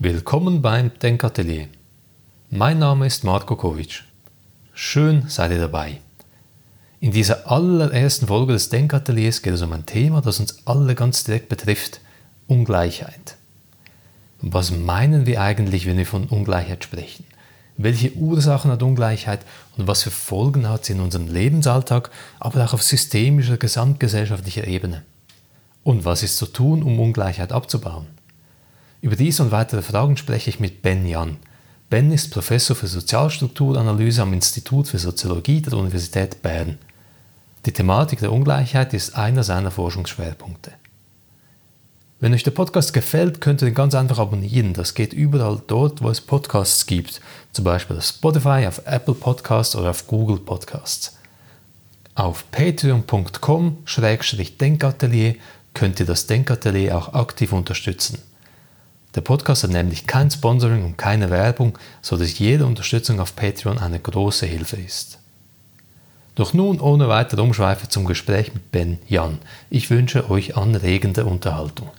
Willkommen beim Denkatelier. Mein Name ist Marko Kovic. Schön seid ihr dabei. In dieser allerersten Folge des Denkateliers geht es um ein Thema, das uns alle ganz direkt betrifft, Ungleichheit. Was meinen wir eigentlich, wenn wir von Ungleichheit sprechen? Welche Ursachen hat Ungleichheit und was für Folgen hat sie in unserem Lebensalltag, aber auch auf systemischer, gesamtgesellschaftlicher Ebene? Und was ist zu tun, um Ungleichheit abzubauen? Über diese und weitere Fragen spreche ich mit Ben Jan. Ben ist Professor für Sozialstrukturanalyse am Institut für Soziologie der Universität Bern. Die Thematik der Ungleichheit ist einer seiner Forschungsschwerpunkte. Wenn euch der Podcast gefällt, könnt ihr ihn ganz einfach abonnieren. Das geht überall dort, wo es Podcasts gibt, zum Beispiel auf Spotify, auf Apple Podcasts oder auf Google Podcasts. Auf patreon.com-denkatelier könnt ihr das Denkatelier auch aktiv unterstützen. Der Podcast hat nämlich kein Sponsoring und keine Werbung, sodass jede Unterstützung auf Patreon eine große Hilfe ist. Doch nun ohne weitere Umschweife zum Gespräch mit Ben Jan. Ich wünsche euch anregende Unterhaltung.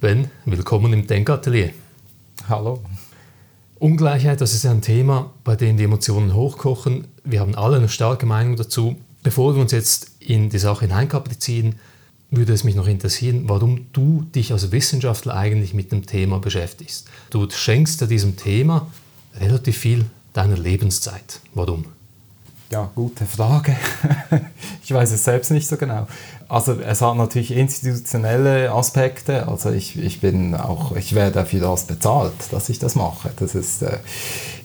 Ben, willkommen im Denkatelier. Hallo. Ungleichheit, das ist ein Thema, bei dem die Emotionen hochkochen. Wir haben alle eine starke Meinung dazu. Bevor wir uns jetzt in die Sache hineinkaprizieren, würde es mich noch interessieren, warum du dich als Wissenschaftler eigentlich mit dem Thema beschäftigst. Du schenkst ja diesem Thema relativ viel deiner Lebenszeit. Warum? Ja, gute Frage. ich weiß es selbst nicht so genau. Also es hat natürlich institutionelle Aspekte. Also ich, ich bin auch, ich werde für das bezahlt, dass ich das mache. Das ist äh,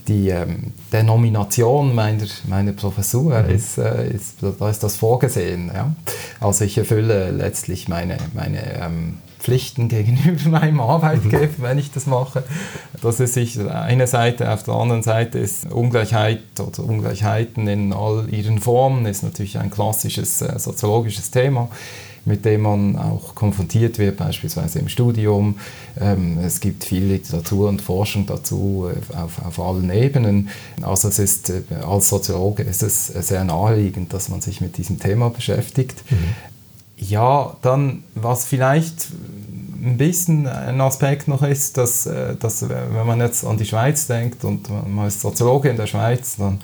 die ähm, Denomination meiner, meiner Professur mhm. ist, äh, ist, da ist das vorgesehen. Ja? Also ich erfülle letztlich meine, meine ähm, Pflichten gegenüber meinem Arbeitgeber, wenn ich das mache. Das ist sich eine Seite. Auf der anderen Seite ist Ungleichheit oder Ungleichheiten in all ihren Formen ist natürlich ein klassisches äh, soziologisches Thema mit dem man auch konfrontiert wird, beispielsweise im Studium. Ähm, es gibt viel Literatur und Forschung dazu äh, auf, auf allen Ebenen. Also es ist, äh, als Soziologe ist es sehr naheliegend, dass man sich mit diesem Thema beschäftigt. Mhm. Ja, dann, was vielleicht ein bisschen ein Aspekt noch ist, dass, äh, dass wenn man jetzt an die Schweiz denkt und man ist Soziologe in der Schweiz, dann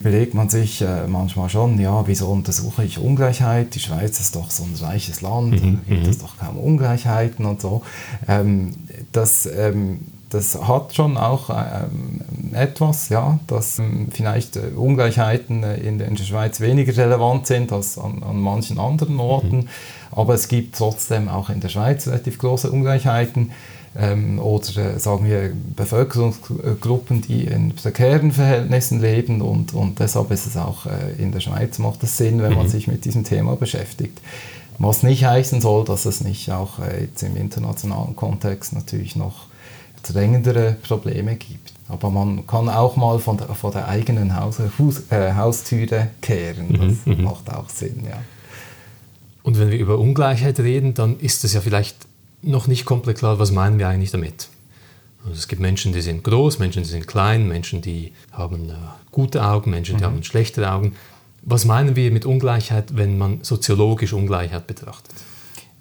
überlegt man sich äh, manchmal schon, ja, wieso untersuche ich Ungleichheit? Die Schweiz ist doch so ein reiches Land, mhm, da gibt es mhm. doch kaum Ungleichheiten und so. Ähm, das, ähm, das hat schon auch ähm, etwas, ja, dass ähm, vielleicht äh, Ungleichheiten äh, in, der Schweiz weniger relevant sind als an, an manchen anderen Orten. Mhm. Aber es gibt trotzdem auch in der Schweiz relativ große Ungleichheiten. Ähm, oder äh, sagen wir Bevölkerungsgruppen, die in prekären Verhältnissen leben und, und deshalb ist es auch äh, in der Schweiz macht es Sinn, wenn man mhm. sich mit diesem Thema beschäftigt. Was nicht heißen soll, dass es nicht auch äh, jetzt im internationalen Kontext natürlich noch drängendere Probleme gibt. Aber man kann auch mal von der, von der eigenen Haus, Fuß, äh, Haustüre kehren. Das mhm, mhm. macht auch Sinn, ja. Und wenn wir über Ungleichheit reden, dann ist es ja vielleicht noch nicht komplett klar, was meinen wir eigentlich damit. Also es gibt Menschen, die sind groß, Menschen, die sind klein, Menschen, die haben äh, gute Augen, Menschen, die mhm. haben schlechte Augen. Was meinen wir mit Ungleichheit, wenn man soziologisch Ungleichheit betrachtet?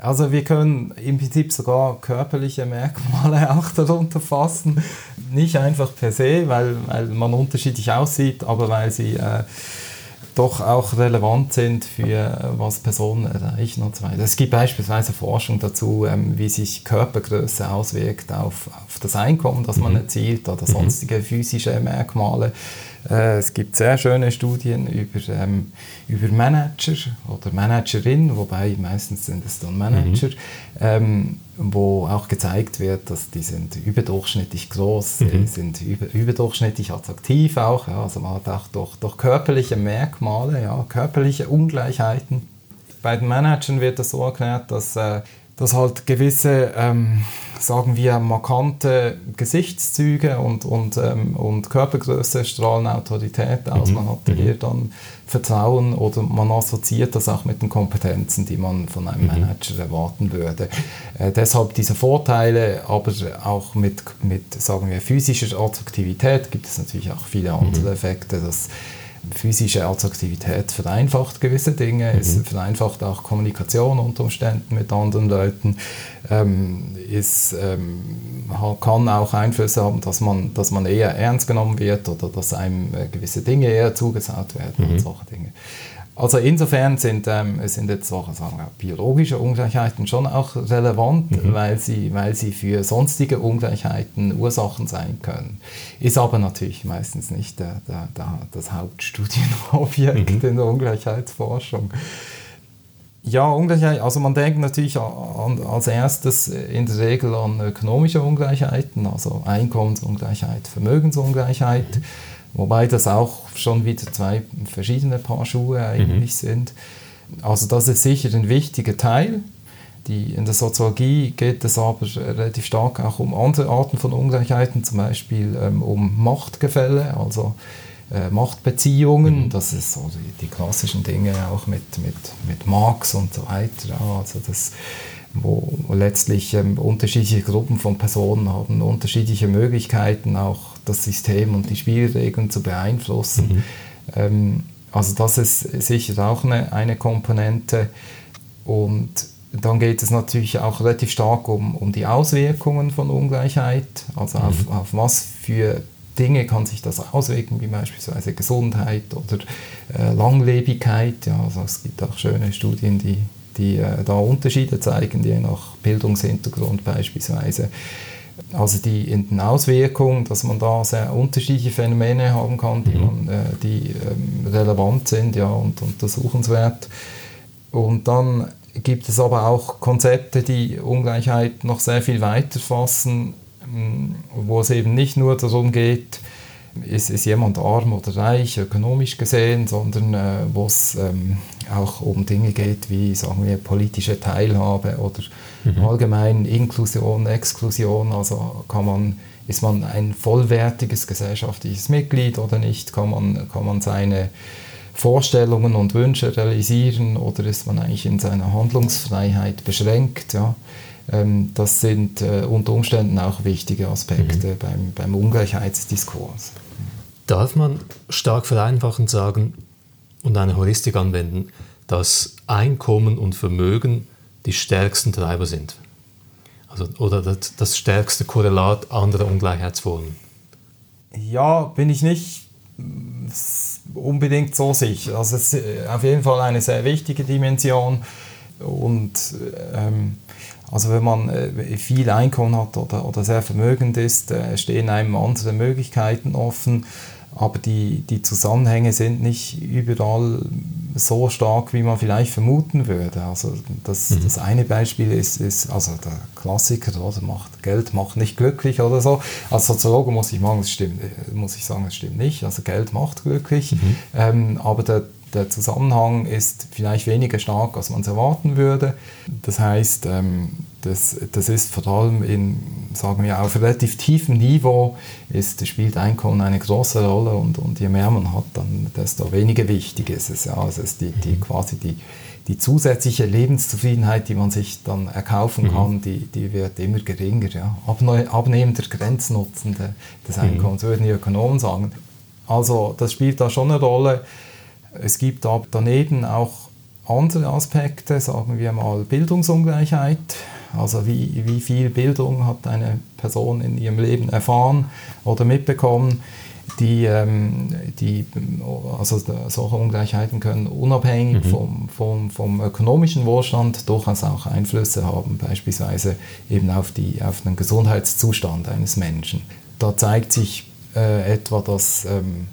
Also wir können im Prinzip sogar körperliche Merkmale auch darunter fassen. Nicht einfach per se, weil, weil man unterschiedlich aussieht, aber weil sie äh, doch auch relevant sind für äh, was Personen erreichen und so weiter. Es gibt beispielsweise Forschung dazu, ähm, wie sich Körpergröße auswirkt auf, auf das Einkommen, das man mhm. erzielt oder mhm. sonstige physische Merkmale. Äh, es gibt sehr schöne Studien über, ähm, über Manager oder Managerin, wobei meistens sind es dann Manager, mhm. ähm, wo auch gezeigt wird, dass die sind überdurchschnittlich groß, mhm. sind über, überdurchschnittlich attraktiv auch, ja, also man hat auch durch, durch körperliche Merkmale, ja, körperliche Ungleichheiten. Bei den Managern wird das so erklärt, dass äh, dass halt gewisse, ähm, sagen wir, markante Gesichtszüge und, und, ähm, und Körpergröße strahlen Autorität aus. Mhm. Man hat mhm. hier dann Vertrauen oder man assoziiert das auch mit den Kompetenzen, die man von einem mhm. Manager erwarten würde. Äh, deshalb diese Vorteile, aber auch mit, mit, sagen wir, physischer Attraktivität gibt es natürlich auch viele andere mhm. Effekte, dass physische Attraktivität vereinfacht gewisse Dinge, mhm. es vereinfacht auch Kommunikation unter Umständen mit anderen Leuten, ähm, es ähm, kann auch Einflüsse haben, dass man, dass man eher ernst genommen wird oder dass einem äh, gewisse Dinge eher zugesagt werden mhm. und solche Dinge. Also insofern sind, ähm, sind jetzt sagen wir, biologische Ungleichheiten schon auch relevant, mhm. weil, sie, weil sie für sonstige Ungleichheiten Ursachen sein können. Ist aber natürlich meistens nicht der, der, der, das Hauptstudienobjekt mhm. in der Ungleichheitsforschung. Ja, Ungleichheit, also man denkt natürlich an, als erstes in der Regel an ökonomische Ungleichheiten, also Einkommensungleichheit, Vermögensungleichheit. Mhm Wobei das auch schon wieder zwei verschiedene Paar Schuhe eigentlich mhm. sind. Also das ist sicher ein wichtiger Teil. Die, in der Soziologie geht es aber relativ stark auch um andere Arten von Ungleichheiten, zum Beispiel ähm, um Machtgefälle, also äh, Machtbeziehungen. Mhm. Das ist so die, die, klassischen Dinge auch mit, mit, mit Marx und so weiter. Also das, wo letztlich ähm, unterschiedliche Gruppen von Personen haben unterschiedliche Möglichkeiten, auch das System und die Spielregeln zu beeinflussen. Mhm. Ähm, also das ist sicher auch eine, eine Komponente. Und dann geht es natürlich auch relativ stark um, um die Auswirkungen von Ungleichheit, also mhm. auf, auf was für Dinge kann sich das auswirken, wie beispielsweise Gesundheit oder äh, Langlebigkeit. Ja, also es gibt auch schöne Studien, die, die äh, da Unterschiede zeigen, je nach Bildungshintergrund beispielsweise. Also die in den Auswirkungen, dass man da sehr unterschiedliche Phänomene haben kann, die, mhm. man, äh, die ähm, relevant sind ja, und untersuchenswert. Und dann gibt es aber auch Konzepte, die Ungleichheit noch sehr viel weiter fassen, wo es eben nicht nur darum geht, ist, ist jemand arm oder reich, ökonomisch gesehen, sondern äh, wo es ähm, auch um Dinge geht wie, sagen wir, politische Teilhabe oder mhm. allgemein Inklusion, Exklusion. Also kann man, ist man ein vollwertiges gesellschaftliches Mitglied oder nicht? Kann man, kann man seine Vorstellungen und Wünsche realisieren oder ist man eigentlich in seiner Handlungsfreiheit beschränkt? Ja? Ähm, das sind äh, unter Umständen auch wichtige Aspekte mhm. beim, beim Ungleichheitsdiskurs. Darf man stark vereinfachend sagen und eine Heuristik anwenden, dass Einkommen und Vermögen die stärksten Treiber sind? Also, oder das, das stärkste Korrelat anderer Ungleichheitsformen? Ja, bin ich nicht unbedingt so sicher. Also es ist auf jeden Fall eine sehr wichtige Dimension und ähm, also wenn man äh, viel Einkommen hat oder, oder sehr vermögend ist, äh, stehen einem andere Möglichkeiten offen, aber die, die Zusammenhänge sind nicht überall so stark, wie man vielleicht vermuten würde. Also das, mhm. das eine Beispiel ist, ist also der Klassiker, oder macht Geld macht nicht glücklich oder so. Als Soziologe muss ich, sagen, das stimmt, äh, muss ich sagen, das stimmt nicht. Also Geld macht glücklich, mhm. ähm, aber der der Zusammenhang ist vielleicht weniger stark, als man es erwarten würde. Das heißt, ähm, das, das ist vor allem in, sagen wir, auf relativ tiefem Niveau ist, spielt Einkommen eine große Rolle und, und je mehr man hat, dann desto weniger wichtig ist es. Ja. Es ist die, die, mhm. quasi die, die zusätzliche Lebenszufriedenheit, die man sich dann erkaufen mhm. kann, die, die wird immer geringer. Ja. Abnehmender Grenznutzen des. Einkommens, mhm. würden die Ökonomen sagen. Also das spielt da schon eine Rolle. Es gibt aber daneben auch andere Aspekte, sagen wir mal Bildungsungleichheit. Also wie, wie viel Bildung hat eine Person in ihrem Leben erfahren oder mitbekommen. Die, ähm, die, also solche Ungleichheiten können unabhängig mhm. vom, vom, vom ökonomischen Wohlstand durchaus auch Einflüsse haben, beispielsweise eben auf, die, auf den Gesundheitszustand eines Menschen. Da zeigt sich äh, etwa, dass ähm,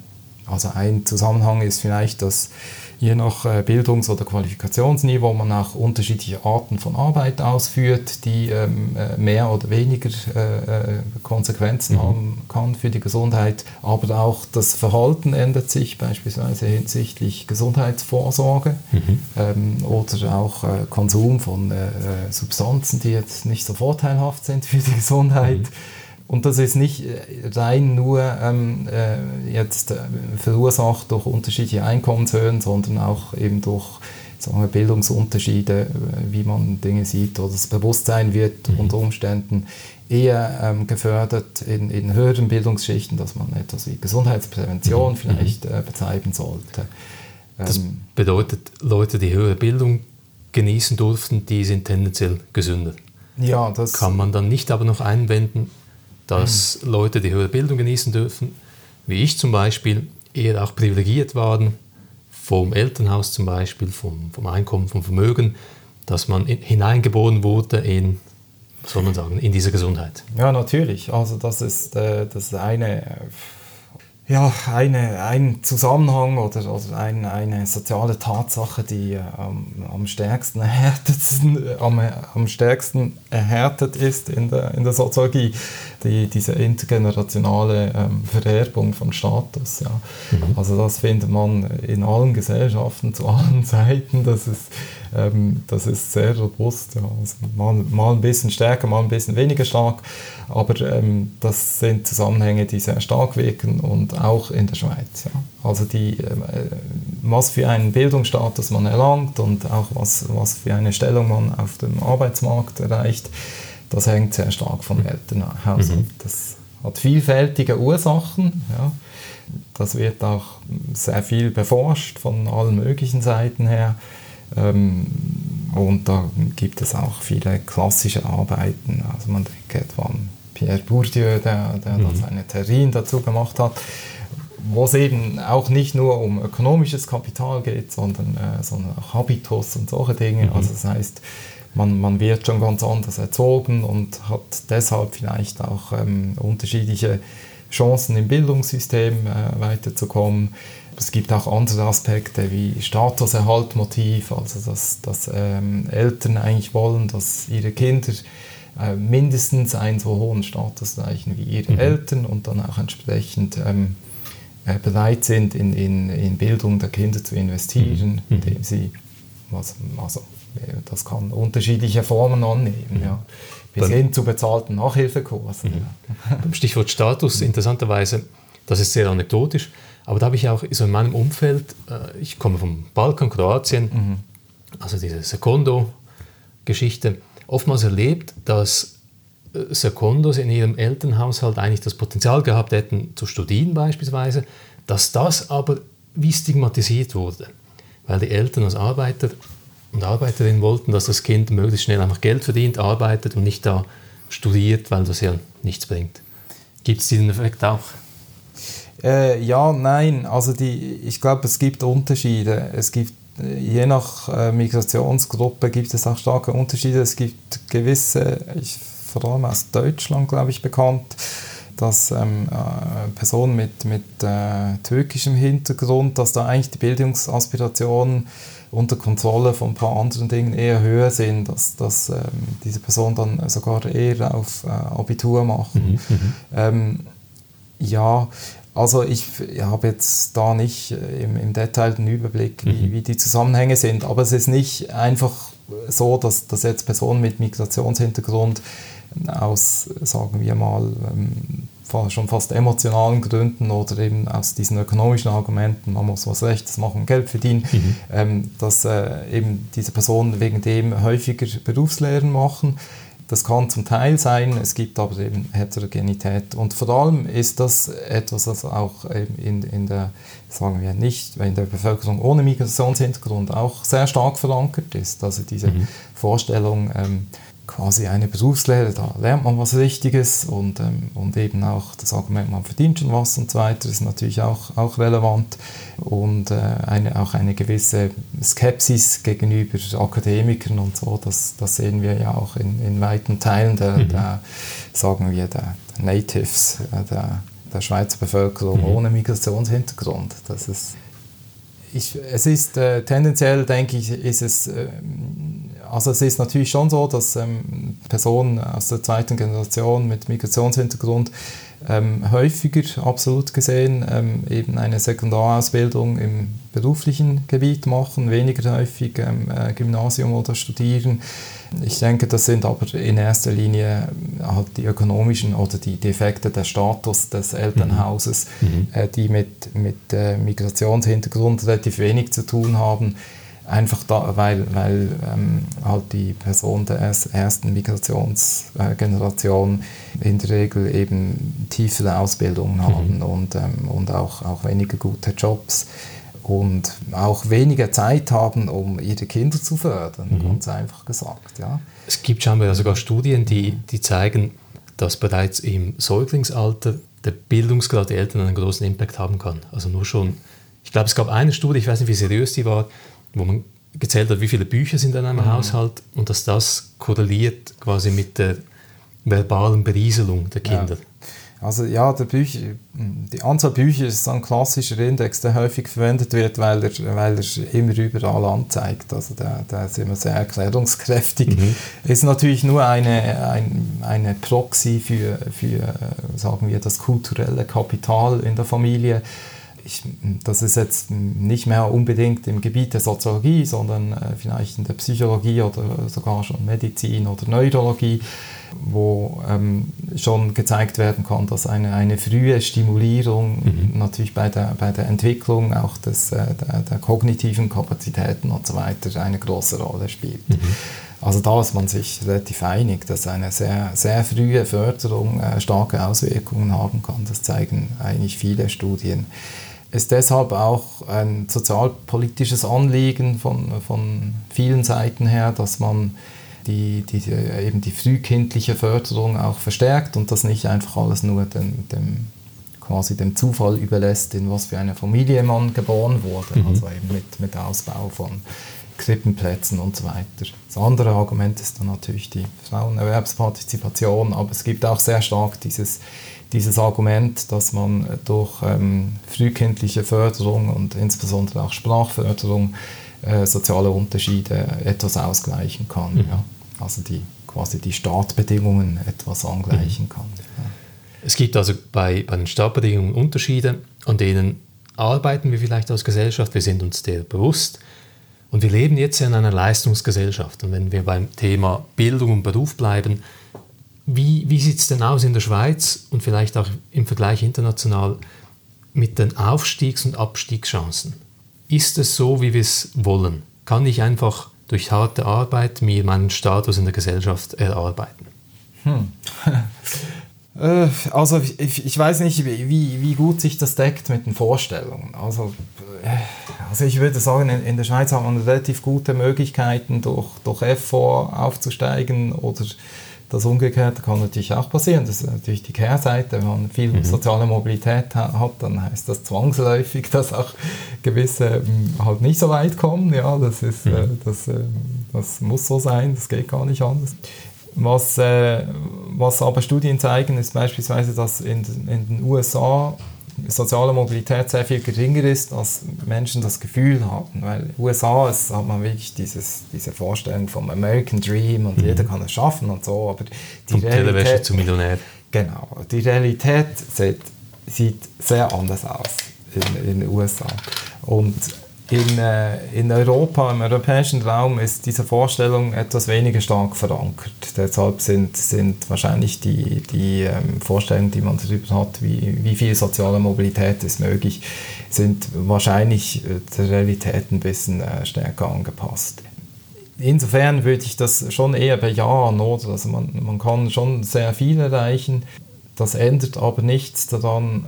also ein Zusammenhang ist vielleicht, dass je nach äh, Bildungs- oder Qualifikationsniveau man auch unterschiedliche Arten von Arbeit ausführt, die ähm, äh, mehr oder weniger äh, Konsequenzen mhm. haben kann für die Gesundheit. Aber auch das Verhalten ändert sich, beispielsweise hinsichtlich Gesundheitsvorsorge mhm. ähm, oder auch äh, Konsum von äh, Substanzen, die jetzt nicht so vorteilhaft sind für die Gesundheit. Mhm. Und das ist nicht äh, rein nur ähm, äh, jetzt äh, verursacht durch unterschiedliche Einkommenshöhen, sondern auch eben durch sagen wir, Bildungsunterschiede, äh, wie man Dinge sieht oder das Bewusstsein wird mhm. unter Umständen eher ähm, gefördert in, in höheren Bildungsschichten, dass man etwas wie Gesundheitsprävention mhm. vielleicht äh, betreiben sollte. Das ähm, bedeutet, Leute, die höhere Bildung genießen durften, die sind tendenziell gesünder. Ja, das kann man dann nicht aber noch einwenden, dass mhm. Leute, die höhere Bildung genießen dürfen, wie ich zum Beispiel, eher auch privilegiert waren, vom Elternhaus zum Beispiel, vom, vom Einkommen, vom Vermögen, dass man in, hineingeboren wurde in, soll man sagen, in diese Gesundheit. Ja, natürlich. Also das ist äh, das eine ja, eine, ein Zusammenhang oder, oder ein, eine soziale Tatsache, die äh, am, am, stärksten erhärtet, am, am stärksten erhärtet ist in der, in der Soziologie, die, diese intergenerationale ähm, Vererbung von Status. Ja. Mhm. Also das findet man in allen Gesellschaften zu allen Zeiten, das ist, ähm, das ist sehr robust. Ja. Also mal, mal ein bisschen stärker, mal ein bisschen weniger stark. Aber ähm, das sind Zusammenhänge, die sehr stark wirken und auch in der Schweiz. Ja. Also die, äh, was für einen Bildungsstatus man erlangt und auch was, was für eine Stellung man auf dem Arbeitsmarkt erreicht, das hängt sehr stark vom Elternhaus mhm. Das hat vielfältige Ursachen. Ja. Das wird auch sehr viel beforscht von allen möglichen Seiten her. Ähm, und da gibt es auch viele klassische Arbeiten. Also man denkt etwa an Pierre Bourdieu, der, der mhm. seine Theorien dazu gemacht hat, wo es eben auch nicht nur um ökonomisches Kapital geht, sondern, äh, sondern auch Habitus und solche Dinge. Mhm. Also das heißt, man, man wird schon ganz anders erzogen und hat deshalb vielleicht auch ähm, unterschiedliche Chancen im Bildungssystem äh, weiterzukommen. Es gibt auch andere Aspekte wie Statuserhaltmotiv, also dass, dass ähm, Eltern eigentlich wollen, dass ihre Kinder äh, mindestens einen so hohen Status erreichen wie ihre mhm. Eltern und dann auch entsprechend ähm, äh, bereit sind, in, in, in Bildung der Kinder zu investieren, mhm. indem sie, was, also, das kann unterschiedliche Formen annehmen, mhm. ja, bis Dann, hin zu bezahlten Nachhilfekursen. Mhm. Ja. Beim Stichwort Status, interessanterweise, das ist sehr anekdotisch, aber da habe ich auch so in meinem Umfeld, äh, ich komme vom Balkan, Kroatien, mhm. also diese Secondo-Geschichte, oftmals erlebt, dass äh, Secondos in ihrem Elternhaushalt eigentlich das Potenzial gehabt hätten, zu studieren beispielsweise, dass das aber wie stigmatisiert wurde, weil die Eltern als Arbeiter und Arbeiterinnen wollten, dass das Kind möglichst schnell einfach Geld verdient, arbeitet und nicht da studiert, weil das ja nichts bringt. Gibt es diesen Effekt auch? Äh, ja, nein. Also die, ich glaube, es gibt Unterschiede. Es gibt je nach äh, Migrationsgruppe gibt es auch starke Unterschiede. Es gibt gewisse, ich, vor allem aus Deutschland, glaube ich, bekannt, dass ähm, äh, Personen mit, mit äh, türkischem Hintergrund, dass da eigentlich die Bildungsaspirationen unter Kontrolle von ein paar anderen Dingen eher höher sind, dass, dass ähm, diese Personen dann sogar eher auf äh, Abitur machen. Mhm, mhm. ähm, ja, also ich habe jetzt da nicht äh, im, im Detail den Überblick, wie, mhm. wie, die Zusammenhänge sind, aber es ist nicht einfach so, dass, dass jetzt Personen mit Migrationshintergrund aus, sagen wir mal, ähm, schon fast emotionalen Gründen oder eben aus diesen ökonomischen Argumenten, man muss was Rechtes machen, Geld verdienen, mhm. ähm, dass äh, eben diese Personen wegen dem häufiger Berufslehren machen. Das kann zum Teil sein, es gibt aber eben Heterogenität. Und vor allem ist das etwas, was auch in, in der, sagen wir nicht, in der Bevölkerung ohne Migrationshintergrund auch sehr stark verankert ist. Also diese mhm. Vorstellung, ähm, quasi eine Berufslehre, da lernt man was Richtiges und, ähm, und eben auch das Argument, man verdient schon was und so weiter, ist natürlich auch, auch relevant und äh, eine, auch eine gewisse Skepsis gegenüber Akademikern und so, das, das sehen wir ja auch in, in weiten Teilen der, mhm. der sagen wir, der, Natives, äh, der, der Schweizer Bevölkerung mhm. ohne Migrationshintergrund. Das ist ich, es ist äh, tendenziell, denke ich, ist es, äh, also es ist natürlich schon so, dass ähm, Personen aus der zweiten Generation mit Migrationshintergrund ähm, häufiger, absolut gesehen, ähm, eben eine Sekundarausbildung im beruflichen Gebiet machen, weniger häufig ähm, äh, Gymnasium oder studieren. Ich denke, das sind aber in erster Linie halt die ökonomischen oder die Defekte des Status des Elternhauses, mhm. mhm. äh, die mit, mit äh, Migrationshintergrund relativ wenig zu tun haben einfach da, weil, weil ähm, halt die Person der ersten Migrationsgeneration in der Regel eben tiefere Ausbildungen mhm. haben und, ähm, und auch, auch weniger gute Jobs und auch weniger Zeit haben, um ihre Kinder zu fördern, mhm. ganz einfach gesagt. Ja. Es gibt scheinbar sogar Studien, die, die zeigen, dass bereits im Säuglingsalter der Bildungsgrad der Eltern einen großen Impact haben kann. Also nur schon, ich glaube, es gab eine Studie, ich weiß nicht, wie seriös die war, wo man gezählt hat, wie viele Bücher sind in einem mhm. Haushalt und dass das korreliert quasi mit der verbalen Berieselung der Kinder. Ja. Also ja, der Bücher, die Anzahl Bücher ist ein klassischer Index, der häufig verwendet wird, weil er, weil er immer überall anzeigt. Also der, der ist immer sehr erklärungskräftig. Mhm. Ist natürlich nur eine, ein, eine Proxy für, für, sagen wir, das kulturelle Kapital in der Familie ich, das ist jetzt nicht mehr unbedingt im Gebiet der Soziologie, sondern äh, vielleicht in der Psychologie oder sogar schon Medizin oder Neurologie, wo ähm, schon gezeigt werden kann, dass eine, eine frühe Stimulierung mhm. natürlich bei der, bei der Entwicklung auch des, äh, der, der, kognitiven Kapazitäten und so weiter eine große Rolle spielt. Mhm. Also da ist man sich relativ einig, dass eine sehr, sehr frühe Förderung äh, starke Auswirkungen haben kann. Das zeigen eigentlich viele Studien ist deshalb auch ein sozialpolitisches Anliegen von, von vielen Seiten her, dass man die, die, eben die frühkindliche Förderung auch verstärkt und das nicht einfach alles nur dem, dem, quasi dem Zufall überlässt, in was für eine Familie man geboren wurde, mhm. also eben mit, mit Ausbau von Krippenplätzen und so weiter. Das andere Argument ist dann natürlich die Frauenerwerbspartizipation, aber es gibt auch sehr stark dieses dieses Argument, dass man durch ähm, frühkindliche Förderung und insbesondere auch Sprachförderung äh, soziale Unterschiede etwas ausgleichen kann. Mhm. Ja. Also die, quasi die Startbedingungen etwas angleichen mhm. kann. Ja. Es gibt also bei, bei den Startbedingungen Unterschiede, an denen arbeiten wir vielleicht als Gesellschaft, wir sind uns der bewusst. Und wir leben jetzt in einer Leistungsgesellschaft. Und wenn wir beim Thema Bildung und Beruf bleiben, wie, wie sieht es denn aus in der Schweiz und vielleicht auch im Vergleich international mit den Aufstiegs- und Abstiegschancen? Ist es so, wie wir es wollen? Kann ich einfach durch harte Arbeit mir meinen Status in der Gesellschaft erarbeiten? Hm. Äh, also ich, ich, weiß nicht, wie, wie gut sich das deckt mit den Vorstellungen. Also, äh, also ich würde sagen, in, in der Schweiz hat man relativ gute Möglichkeiten, durch, durch FV aufzusteigen oder das Umgekehrte kann natürlich auch passieren. Das ist natürlich die Kehrseite. Wenn man viel mhm. soziale Mobilität hat, dann heißt das zwangsläufig, dass auch gewisse ähm, halt nicht so weit kommen. Ja, das, ist, mhm. äh, das, äh, das muss so sein, das geht gar nicht anders. Was, äh, was aber Studien zeigen, ist beispielsweise, dass in, in den USA soziale Mobilität sehr viel geringer ist, als Menschen das Gefühl haben. Weil in den USA ist, hat man wirklich dieses, diese Vorstellung vom American Dream und mhm. jeder kann es schaffen und so, aber die Vom Realität... zum Millionär. Genau, die Realität sieht, sieht sehr anders aus in, in den USA. Und in, äh, in Europa, im europäischen Raum, ist diese Vorstellung etwas weniger stark verankert. Deshalb sind, sind wahrscheinlich die, die ähm, Vorstellungen, die man darüber hat, wie, wie viel soziale Mobilität ist möglich, sind wahrscheinlich äh, der Realität ein bisschen äh, stärker angepasst. Insofern würde ich das schon eher bejahen, oder? Also man, man kann schon sehr viel erreichen. Das ändert aber nichts daran,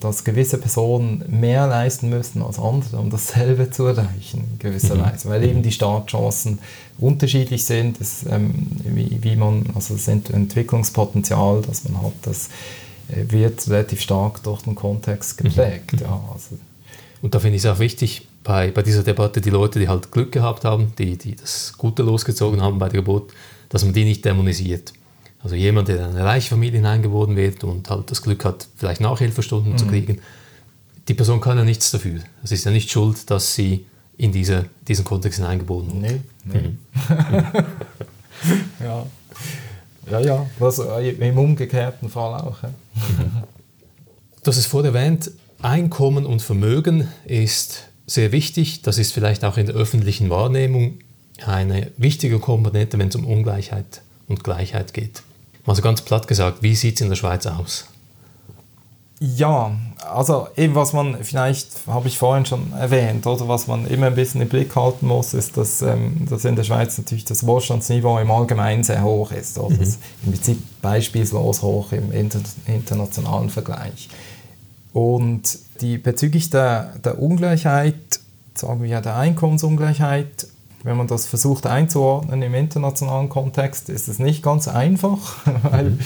dass gewisse Personen mehr leisten müssen als andere, um dasselbe zu erreichen, in gewisser mhm. Weise, weil eben die Startchancen unterschiedlich sind, das, ähm, wie, wie, man, also das Entwicklungspotenzial, das man hat, das äh, wird relativ stark durch den Kontext mhm. geprägt. Mhm. Ja, also. Und da finde ich es auch wichtig, bei, bei dieser Debatte die Leute, die halt Glück gehabt haben, die, die das Gute losgezogen haben bei der Geburt, dass man die nicht dämonisiert. Also jemand, der in eine reiche Familie hineingeboren wird und halt das Glück hat, vielleicht Nachhilfestunden mhm. zu kriegen, die Person kann ja nichts dafür. Es ist ja nicht schuld, dass sie in diese, diesen Kontext hineingeboren wird. Nee, nee. Mhm. ja. ja, ja, das im umgekehrten Fall auch. Ja. Du hast es vorher erwähnt, Einkommen und Vermögen ist sehr wichtig. Das ist vielleicht auch in der öffentlichen Wahrnehmung eine wichtige Komponente, wenn es um Ungleichheit und Gleichheit geht. Also ganz platt gesagt, wie sieht es in der Schweiz aus? Ja, also eben was man vielleicht, habe ich vorhin schon erwähnt, oder was man immer ein bisschen im Blick halten muss, ist, dass, ähm, dass in der Schweiz natürlich das Wohlstandsniveau im Allgemeinen sehr hoch ist. Oder mhm. Das ist im Prinzip beispielslos hoch im inter internationalen Vergleich. Und die, bezüglich der, der Ungleichheit, sagen wir ja der Einkommensungleichheit, wenn man das versucht einzuordnen im internationalen Kontext, ist es nicht ganz einfach, weil mhm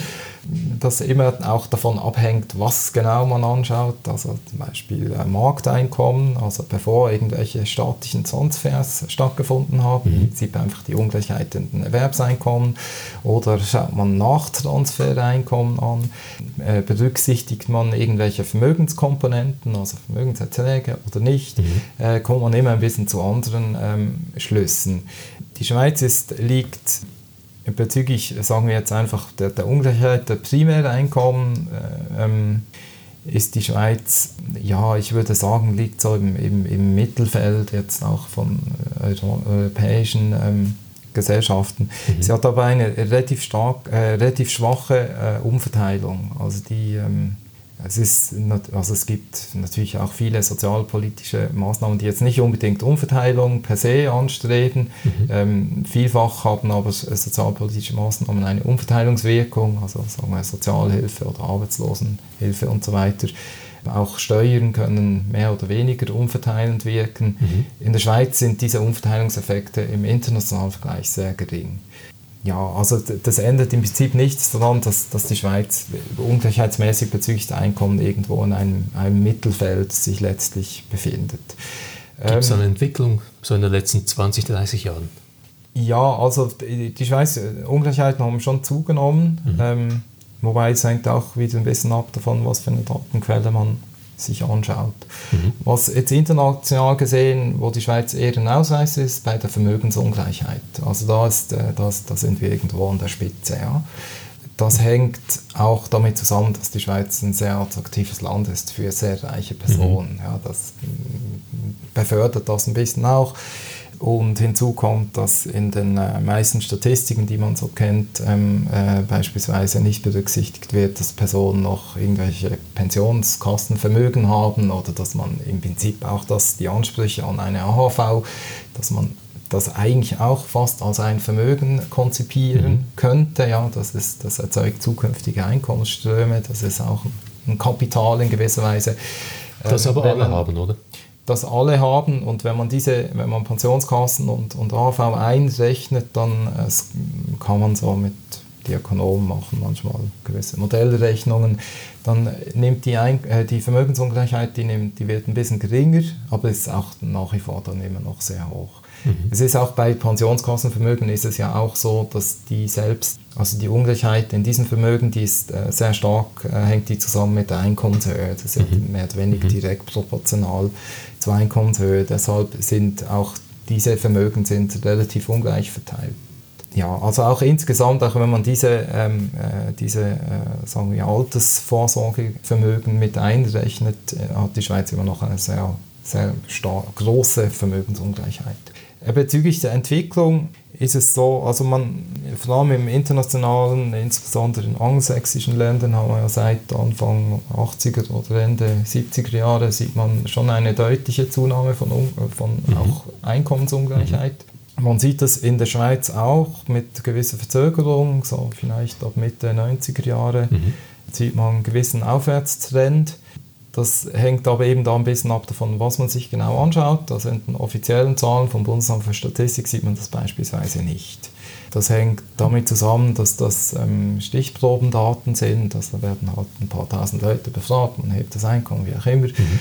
das immer auch davon abhängt, was genau man anschaut. Also zum Beispiel äh, Markteinkommen, also bevor irgendwelche staatlichen Transfers stattgefunden haben, mhm. sieht man einfach die Ungleichheit in den Erwerbseinkommen oder schaut man Nachtransfereinkommen an, äh, berücksichtigt man irgendwelche Vermögenskomponenten, also Vermögenserträge oder nicht, mhm. äh, kommt man immer ein bisschen zu anderen ähm, Schlüssen. Die Schweiz ist, liegt bezüglich, sagen wir jetzt einfach, der, der Ungleichheit der Primäreinkommen äh, ähm, ist die Schweiz, ja, ich würde sagen, liegt so im, im, im Mittelfeld jetzt auch von europäischen ähm, Gesellschaften. Mhm. Sie hat aber eine relativ, stark, äh, relativ schwache äh, Umverteilung. Also die ähm, es, ist, also es gibt natürlich auch viele sozialpolitische Maßnahmen, die jetzt nicht unbedingt Umverteilung per se anstreben. Mhm. Ähm, vielfach haben aber sozialpolitische Maßnahmen eine Umverteilungswirkung, also sagen wir Sozialhilfe oder Arbeitslosenhilfe und so weiter. Auch Steuern können mehr oder weniger umverteilend wirken. Mhm. In der Schweiz sind diese Umverteilungseffekte im internationalen Vergleich sehr gering. Ja, also das ändert im Prinzip nichts daran, dass, dass die Schweiz ungleichheitsmäßig bezüglich der Einkommen irgendwo in einem, einem Mittelfeld sich letztlich befindet. Gibt es ähm, eine Entwicklung so in den letzten 20, 30 Jahren? Ja, also die Schweiz, Ungleichheiten haben schon zugenommen, mhm. ähm, wobei es hängt auch wieder ein bisschen ab davon, was für eine Datenquelle man sich anschaut. Mhm. Was jetzt international gesehen, wo die Schweiz eher ein Ausweis ist, bei der Vermögensungleichheit. Also da, ist, äh, das, da sind wir irgendwo an der Spitze. Ja. Das hängt auch damit zusammen, dass die Schweiz ein sehr attraktives Land ist für sehr reiche Personen. Mhm. Ja, das befördert das ein bisschen auch. Und hinzu kommt, dass in den äh, meisten Statistiken, die man so kennt, ähm, äh, beispielsweise nicht berücksichtigt wird, dass Personen noch irgendwelche Pensionskastenvermögen haben oder dass man im Prinzip auch dass die Ansprüche an eine AHV, dass man das eigentlich auch fast als ein Vermögen konzipieren mhm. könnte. Ja, das, ist, das erzeugt zukünftige Einkommensströme, das ist auch ein Kapital in gewisser Weise. Das aber alle haben, oder? Das alle haben und wenn man diese, wenn man Pensionskassen und, und AV einrechnet, dann äh, kann man so mit die Ökonomen machen manchmal gewisse Modellrechnungen, dann nimmt die, ein, äh, die Vermögensungleichheit, die, nimmt, die wird ein bisschen geringer, aber ist auch nach wie vor dann immer noch sehr hoch. Mhm. Es ist auch bei Pensionskassenvermögen ist es ja auch so, dass die selbst, also die Ungleichheit in diesen Vermögen, die ist äh, sehr stark, äh, hängt die zusammen mit der Einkommenshöhe. Das ist mhm. mehr oder weniger mhm. direkt proportional zur Einkommenshöhe. Deshalb sind auch diese Vermögen sind relativ ungleich verteilt. Ja, also auch insgesamt, auch wenn man diese, ähm, äh, diese äh, sagen wir, Altersvorsorgevermögen mit einrechnet, äh, hat die Schweiz immer noch eine sehr, sehr große Vermögensungleichheit. Äh, bezüglich der Entwicklung ist es so, also man, vor allem im internationalen, insbesondere in angelsächsischen Ländern, haben wir ja seit Anfang 80er oder Ende 70er Jahre, sieht man schon eine deutliche Zunahme von, von mhm. auch Einkommensungleichheit. Mhm. Man sieht das in der Schweiz auch mit gewisser Verzögerung, so vielleicht ab Mitte 90er Jahre mhm. sieht man einen gewissen Aufwärtstrend. Das hängt aber eben da ein bisschen ab davon, was man sich genau anschaut. Also in den offiziellen Zahlen vom Bundesamt für Statistik sieht man das beispielsweise nicht. Das hängt damit zusammen, dass das ähm, Stichprobendaten sind. Also da werden halt ein paar tausend Leute befragt, man hebt das Einkommen, wie auch immer. Mhm.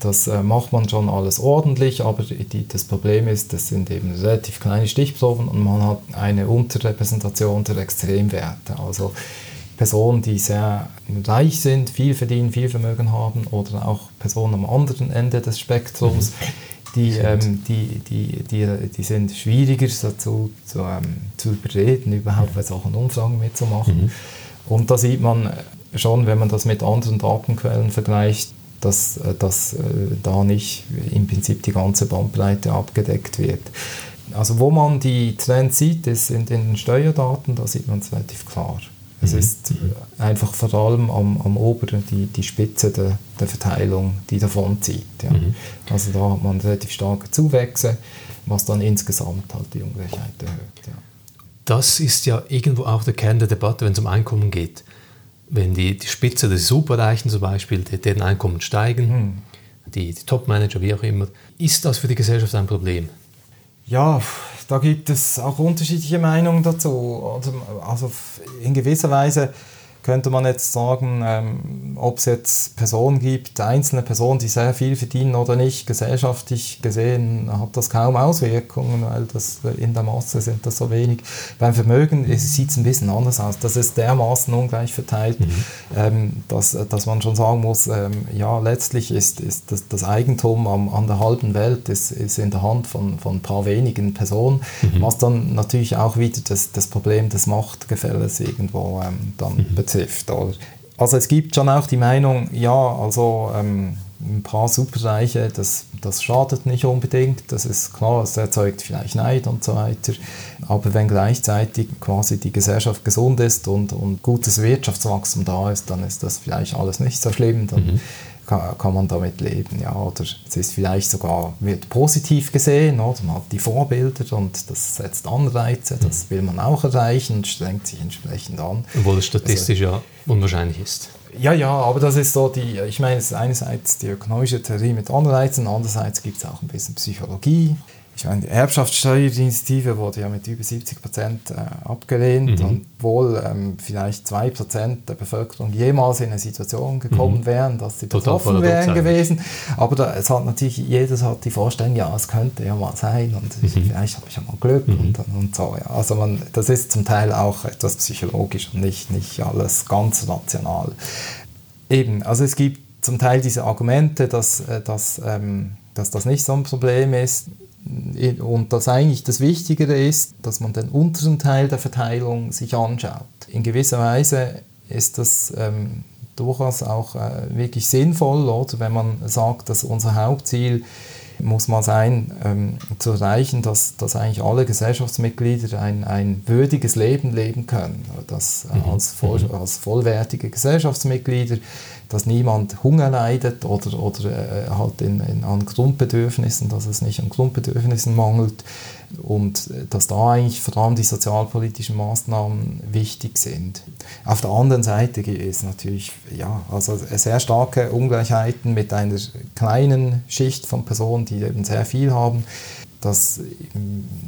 Das äh, macht man schon alles ordentlich, aber die, das Problem ist, das sind eben relativ kleine Stichproben und man hat eine Unterrepräsentation der Extremwerte. Also Personen, die sehr reich sind, viel verdienen, viel Vermögen haben oder auch Personen am anderen Ende des Spektrums. Die, ähm, die, die, die, die sind schwieriger dazu zu, ähm, zu überreden, überhaupt bei solchen Umfragen mitzumachen. Mhm. Und da sieht man schon, wenn man das mit anderen Datenquellen vergleicht, dass, äh, dass äh, da nicht im Prinzip die ganze Bandbreite abgedeckt wird. Also wo man die Trends sieht, ist in den Steuerdaten, da sieht man es relativ klar. Es mhm. ist einfach vor allem am, am oberen die, die Spitze der, der Verteilung, die davon zieht. Ja. Mhm. Also da hat man relativ starke Zuwächse, was dann insgesamt halt die Ungleichheit erhöht. Ja. Das ist ja irgendwo auch der Kern der Debatte, wenn es um Einkommen geht. Wenn die, die Spitze der Superreichen zum Beispiel, deren Einkommen steigen, mhm. die, die Top-Manager, wie auch immer, ist das für die Gesellschaft ein Problem? Ja, da gibt es auch unterschiedliche Meinungen dazu. Also, in gewisser Weise könnte man jetzt sagen, ähm, ob es jetzt Personen gibt, einzelne Personen, die sehr viel verdienen oder nicht, gesellschaftlich gesehen hat das kaum Auswirkungen, weil das in der Masse sind das so wenig. Beim Vermögen sieht es ein bisschen anders aus. Das ist dermaßen ungleich verteilt, mhm. ähm, dass, dass man schon sagen muss, ähm, ja, letztlich ist, ist das, das Eigentum am, an der halben Welt ist, ist in der Hand von, von ein paar wenigen Personen, mhm. was dann natürlich auch wieder das, das Problem des Machtgefälles irgendwo ähm, dann mhm. betrifft betrifft. Oder? Also es gibt schon auch die Meinung, ja, also ähm, ein paar Superreiche, das, das schadet nicht unbedingt, das ist klar, es erzeugt vielleicht Neid und so weiter, aber wenn gleichzeitig quasi die Gesellschaft gesund ist und, und gutes Wirtschaftswachstum da ist, dann ist das vielleicht alles nicht so schlimm, dann mhm kann, kann, man damit leben. Ja, oder es ist vielleicht sogar, wird positiv gesehen, oder? man hat die Vorbilder und das setzt Anreize, das will man auch erreichen und strengt sich entsprechend an. Obwohl es statistisch also, ja unwahrscheinlich ist. Ja, ja, aber das ist so die, ich meine, es ist einerseits die ökonomische Theorie mit Anreizen, andererseits gibt es auch ein bisschen Psychologie ich meine, die Erbschaftssteuerinitiative wurde ja mit über 70 Prozent äh, abgelehnt, mhm. obwohl ähm, vielleicht 2 Prozent der Bevölkerung jemals in eine Situation gekommen mhm. wären, dass sie betroffen wären gewesen. Aber da, es hat natürlich, jedes hat die Vorstellung, ja, es könnte ja mal sein und mhm. vielleicht habe ich ja mal Glück mhm. und, und so. Ja. Also man, das ist zum Teil auch etwas psychologisch und nicht, nicht alles ganz rational. Eben, also es gibt zum Teil diese Argumente, dass, äh, dass, ähm, dass das nicht so ein Problem ist und das eigentlich das Wichtigere ist, dass man den unteren Teil der Verteilung sich anschaut. In gewisser Weise ist das ähm, durchaus auch äh, wirklich sinnvoll, oder wenn man sagt, dass unser Hauptziel muss mal sein, ähm, zu erreichen, dass, dass eigentlich alle Gesellschaftsmitglieder ein, ein würdiges Leben leben können, dass äh, als, voll, mhm. als vollwertige Gesellschaftsmitglieder dass niemand Hunger leidet oder, oder äh, halt in, in, an Grundbedürfnissen, dass es nicht an Grundbedürfnissen mangelt und äh, dass da eigentlich vor allem die sozialpolitischen Maßnahmen wichtig sind. Auf der anderen Seite ist natürlich ja, also sehr starke Ungleichheiten mit einer kleinen Schicht von Personen, die eben sehr viel haben das,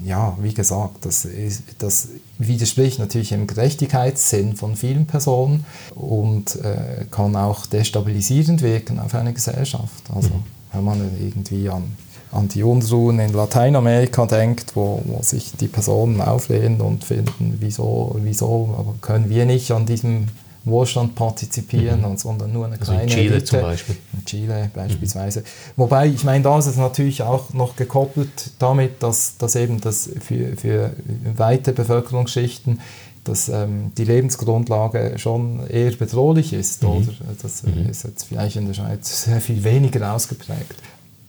ja, wie gesagt, das, ist, das widerspricht natürlich im Gerechtigkeitssinn von vielen Personen und äh, kann auch destabilisierend wirken auf eine Gesellschaft. Also mhm. wenn man irgendwie an, an die Unruhen in Lateinamerika denkt, wo, wo sich die Personen auflehnen und finden, wieso, wieso können wir nicht an diesem Wohlstand partizipieren, mhm. sondern nur eine also kleine in Chile Elite. zum Beispiel. In Chile beispielsweise. Mhm. Wobei, ich meine, da ist es natürlich auch noch gekoppelt damit, dass, dass eben das für, für weite Bevölkerungsschichten dass ähm, die Lebensgrundlage schon eher bedrohlich ist. Mhm. Oder? Das mhm. ist jetzt vielleicht in der Schweiz sehr viel weniger ausgeprägt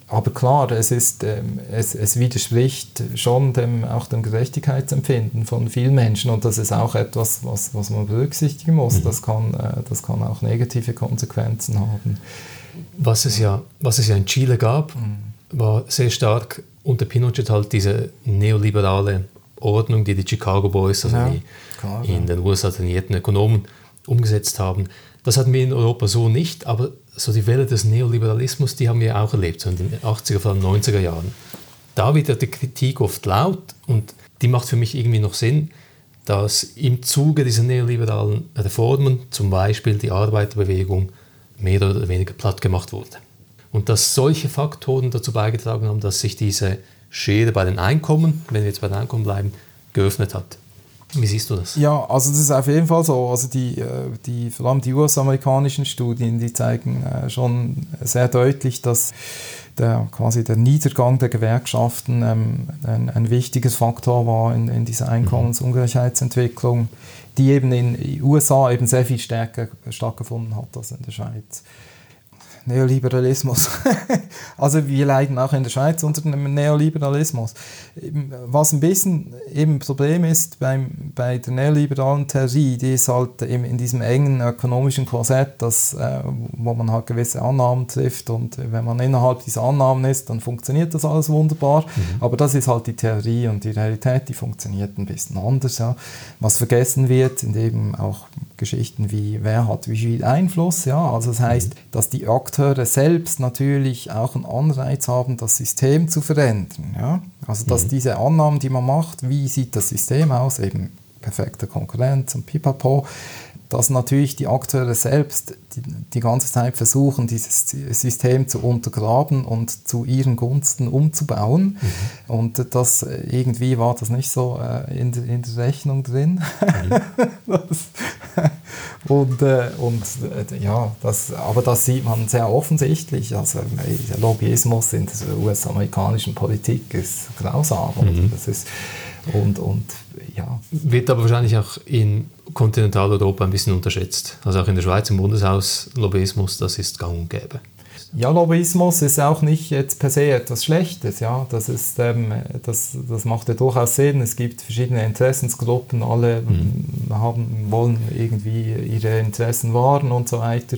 aber klar, es, ist, ähm, es, es widerspricht schon dem, auch dem Gerechtigkeitsempfinden von vielen Menschen und das ist auch etwas, was, was man berücksichtigen muss. Mhm. Das, kann, äh, das kann auch negative Konsequenzen haben. Was es ja, was es ja in Chile gab, mhm. war sehr stark unter Pinochet halt diese neoliberale Ordnung, die die Chicago Boys, also ja, die klar, in ja. den USA trainierten Ökonomen, umgesetzt haben. Das hatten wir in Europa so nicht, aber so die Welle des Neoliberalismus, die haben wir auch erlebt, so in den 80er, vor allem 90er Jahren. Da wird die Kritik oft laut und die macht für mich irgendwie noch Sinn, dass im Zuge dieser neoliberalen Reformen zum Beispiel die Arbeiterbewegung mehr oder weniger platt gemacht wurde. Und dass solche Faktoren dazu beigetragen haben, dass sich diese Schere bei den Einkommen, wenn wir jetzt bei den Einkommen bleiben, geöffnet hat. Wie siehst du das? Ja, also das ist auf jeden Fall so. Also die, äh, die, vor allem die US-amerikanischen Studien, die zeigen äh, schon sehr deutlich, dass der, quasi der Niedergang der Gewerkschaften ähm, ein, ein, wichtiges Faktor war in, in dieser Einkommensungleichheitsentwicklung, die eben in den USA eben sehr viel stärker stattgefunden hat als in der Schweiz. Neoliberalismus. also wir leiden auch in der Schweiz unter dem Neoliberalismus. Was ein bisschen eben Problem ist beim, bei der neoliberalen Theorie, die ist halt eben in diesem engen ökonomischen Korsett, das, äh, wo man halt gewisse Annahmen trifft und wenn man innerhalb dieser Annahmen ist, dann funktioniert das alles wunderbar. Mhm. Aber das ist halt die Theorie und die Realität, die funktioniert ein bisschen anders. Ja. Was vergessen wird, sind eben auch Geschichten wie, wer hat wie viel Einfluss. Ja. Also das heißt, dass die Akteure selbst natürlich auch einen Anreiz haben, das System zu verändern. Ja? Also dass mhm. diese Annahmen, die man macht, wie sieht das System aus, eben perfekte Konkurrenz und pipapo, dass natürlich die Akteure selbst die, die, ganze Zeit versuchen, dieses System zu untergraben und zu ihren Gunsten umzubauen. Mhm. Und das irgendwie war das nicht so äh, in, in, der Rechnung drin. Mhm. das, und äh, und äh, ja, das, aber das sieht man sehr offensichtlich. Also der Lobbyismus in der US-amerikanischen Politik ist grausam. Mhm. Das ist, und, und ja. Wird aber wahrscheinlich auch in Kontinentaleuropa ein bisschen unterschätzt. Also auch in der Schweiz im Bundeshaus Lobbyismus, das ist gang und gäbe. Ja, Lobbyismus ist auch nicht jetzt per se etwas Schlechtes. Ja? Das, ist, ähm, das, das macht ja durchaus Sinn. Es gibt verschiedene Interessensgruppen, alle mhm. haben, wollen irgendwie ihre Interessen wahren und so weiter.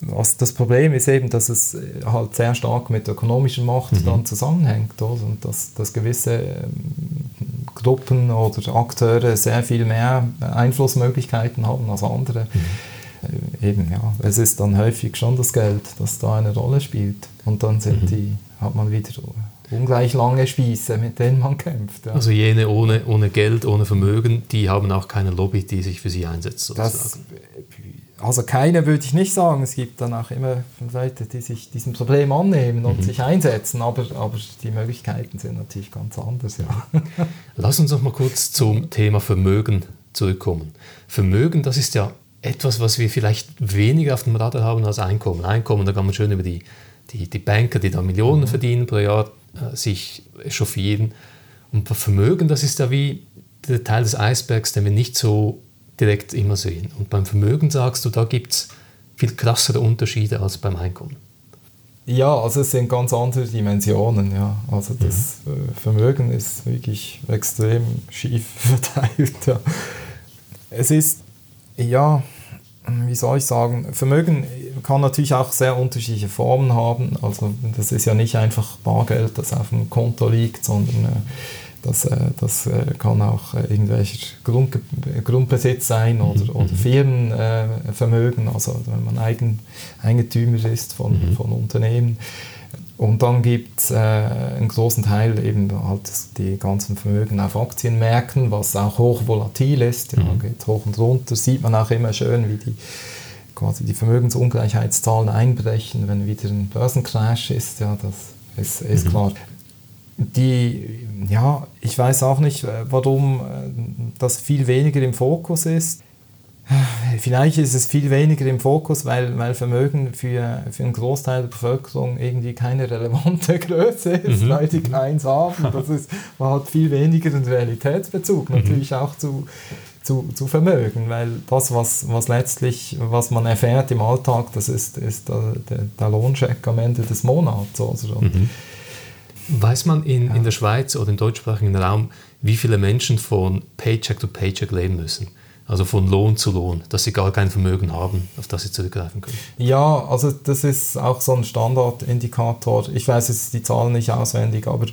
Was das Problem ist eben, dass es halt sehr stark mit ökonomischer Macht mhm. dann zusammenhängt oder? und dass, dass gewisse ähm, Gruppen oder Akteure sehr viel mehr Einflussmöglichkeiten haben als andere. Mhm. Eben, ja, es ist dann häufig schon das Geld, das da eine Rolle spielt. Und dann sind mhm. die, hat man wieder ungleich lange Spieße, mit denen man kämpft. Ja. Also jene ohne, ohne Geld, ohne Vermögen, die haben auch keine Lobby, die sich für sie einsetzt. Sozusagen. Das also keine würde ich nicht sagen. Es gibt dann auch immer Leute, die sich diesem Problem annehmen und mhm. sich einsetzen, aber, aber die Möglichkeiten sind natürlich ganz anders. Ja. Lass uns noch mal kurz zum Thema Vermögen zurückkommen. Vermögen, das ist ja etwas, was wir vielleicht weniger auf dem Radar haben als Einkommen. Einkommen, da kann man schön über die, die, die Banker, die da Millionen mhm. verdienen pro Jahr, äh, sich echauffieren. Und Vermögen, das ist ja wie der Teil des Eisbergs, den wir nicht so direkt immer sehen. Und beim Vermögen sagst du, da gibt es viel krassere Unterschiede als beim Einkommen. Ja, also es sind ganz andere Dimensionen. Ja. Also das mhm. Äh, Vermögen ist wirklich extrem schief verteilt. Ja. Es ist, ja, wie soll ich sagen, Vermögen kann natürlich auch sehr unterschiedliche Formen haben. Also das ist ja nicht einfach Bargeld, das auf dem Konto liegt, sondern äh, das, äh, das äh, kann auch irgendwelcher Grund, Grundbesitz sein oder, mhm. oder Firmenvermögen, also wenn man Eigen, Eigentümer ist von, mhm. von Unternehmen. Und dann gibt es äh, einen großen Teil eben halt die ganzen Vermögen auf Aktienmärkten, was auch hoch volatil ist, ja, mhm. geht hoch und runter, sieht man auch immer schön, wie die quasi die Vermögensungleichheitszahlen einbrechen, wenn wieder ein Börsencrash ist, ja, das ist, ist mhm. klar die, ja, ich weiß auch nicht, äh, warum äh, das viel weniger im Fokus ist. Vielleicht ist es viel weniger im Fokus, weil, weil Vermögen für, für einen Großteil der Bevölkerung irgendwie keine relevante Größe ist, mhm. weil die keins haben. Das ist, man hat viel weniger einen Realitätsbezug, mhm. natürlich auch zu, zu, zu Vermögen, weil das, was, was letztlich, was man erfährt im Alltag, das ist, ist der, der, der Lohncheck am Ende des Monats. Also. Mhm Weiß man in, ja. in der Schweiz oder im deutschsprachigen Raum, wie viele Menschen von Paycheck to Paycheck leben müssen? Also von Lohn zu Lohn, dass sie gar kein Vermögen haben, auf das sie zurückgreifen können. Ja, also das ist auch so ein Standardindikator. Ich weiß jetzt die Zahlen nicht auswendig, aber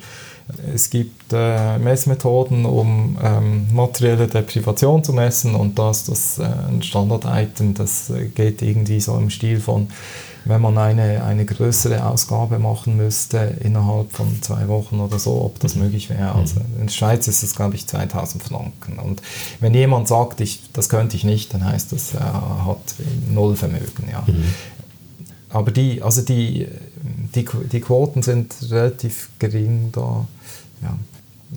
es gibt äh, Messmethoden, um ähm, materielle Deprivation zu messen und das, das äh, ein Standard-Item, das äh, geht irgendwie so im Stil von wenn man eine, eine größere Ausgabe machen müsste innerhalb von zwei Wochen oder so, ob das möglich wäre. Mhm. Also in der Schweiz ist es, glaube ich, 2000 Franken. Und wenn jemand sagt, ich, das könnte ich nicht, dann heißt das, er hat null Vermögen. Ja. Mhm. Aber die, also die, die, die Quoten sind relativ gering da. Ja.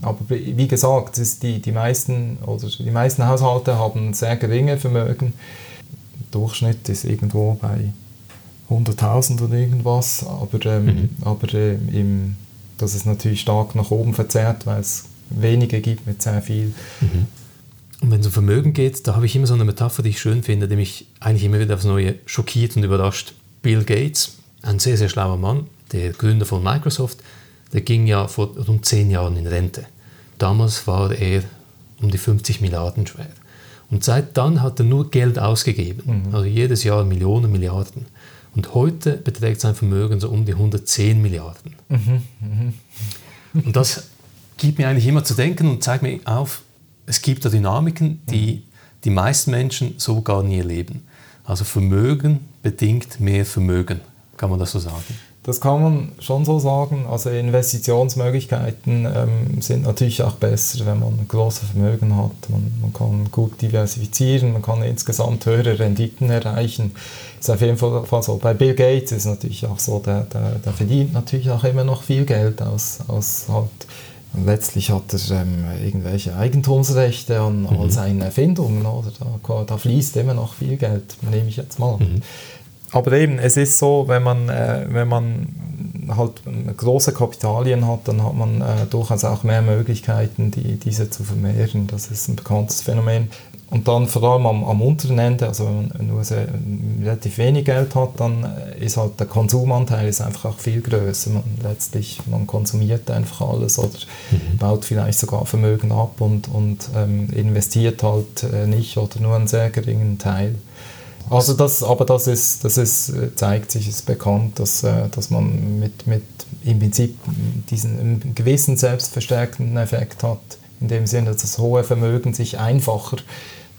aber wie gesagt, die, die, meisten, oder die meisten Haushalte haben sehr geringe Vermögen. Der Durchschnitt ist irgendwo bei 100.000 oder irgendwas, aber, ähm, mhm. aber äh, im, das ist natürlich stark nach oben verzerrt, weil es wenige gibt mit sehr viel. Mhm. Und wenn es um Vermögen geht, da habe ich immer so eine Metapher, die ich schön finde, die mich eigentlich immer wieder aufs Neue schockiert und überrascht. Bill Gates, ein sehr, sehr schlauer Mann, der Gründer von Microsoft, der ging ja vor rund zehn Jahren in Rente. Damals war er um die 50 Milliarden schwer. Und seit dann hat er nur Geld ausgegeben, mhm. also jedes Jahr Millionen, Milliarden. Und heute beträgt sein Vermögen so um die 110 Milliarden. Mhm. Mhm. Und das gibt mir eigentlich immer zu denken und zeigt mir auf, es gibt da Dynamiken, die die meisten Menschen so gar nie erleben. Also Vermögen bedingt mehr Vermögen, kann man das so sagen? Das kann man schon so sagen. Also Investitionsmöglichkeiten ähm, sind natürlich auch besser, wenn man große Vermögen hat. Man, man, kann gut diversifizieren, man kann insgesamt höhere Renditen erreichen. Ist auf jeden Fall so. Bei Bill Gates ist natürlich auch so, der, der, der verdient natürlich auch immer noch viel Geld aus, aus halt letztlich hat er ähm, irgendwelche Eigentumsrechte an mhm. all seinen Erfindungen. Oder? Da, da, fließt immer noch viel Geld, nehme ich jetzt mal. Mhm. Aber eben, es ist so, wenn man, äh, wenn man halt große Kapitalien hat, dann hat man äh, durchaus auch mehr Möglichkeiten, die, diese zu vermehren. Das ist ein bekanntes Phänomen. Und dann vor allem am, am unteren Ende, also wenn man nur sehr, relativ wenig Geld hat, dann äh, ist halt der Konsumanteil ist einfach auch viel größer. Man, letztlich, man konsumiert einfach alles oder mhm. baut vielleicht sogar Vermögen ab und, und ähm, investiert halt äh, nicht oder nur einen sehr geringen Teil. Also das, aber das ist, das ist, äh, zeigt sich, ist bekannt, dass, äh, dass man mit, mit im Prinzip diesen gewissen selbstverstärkenden Effekt hat, in dem Sinne, dass das hohe Vermögen sich einfacher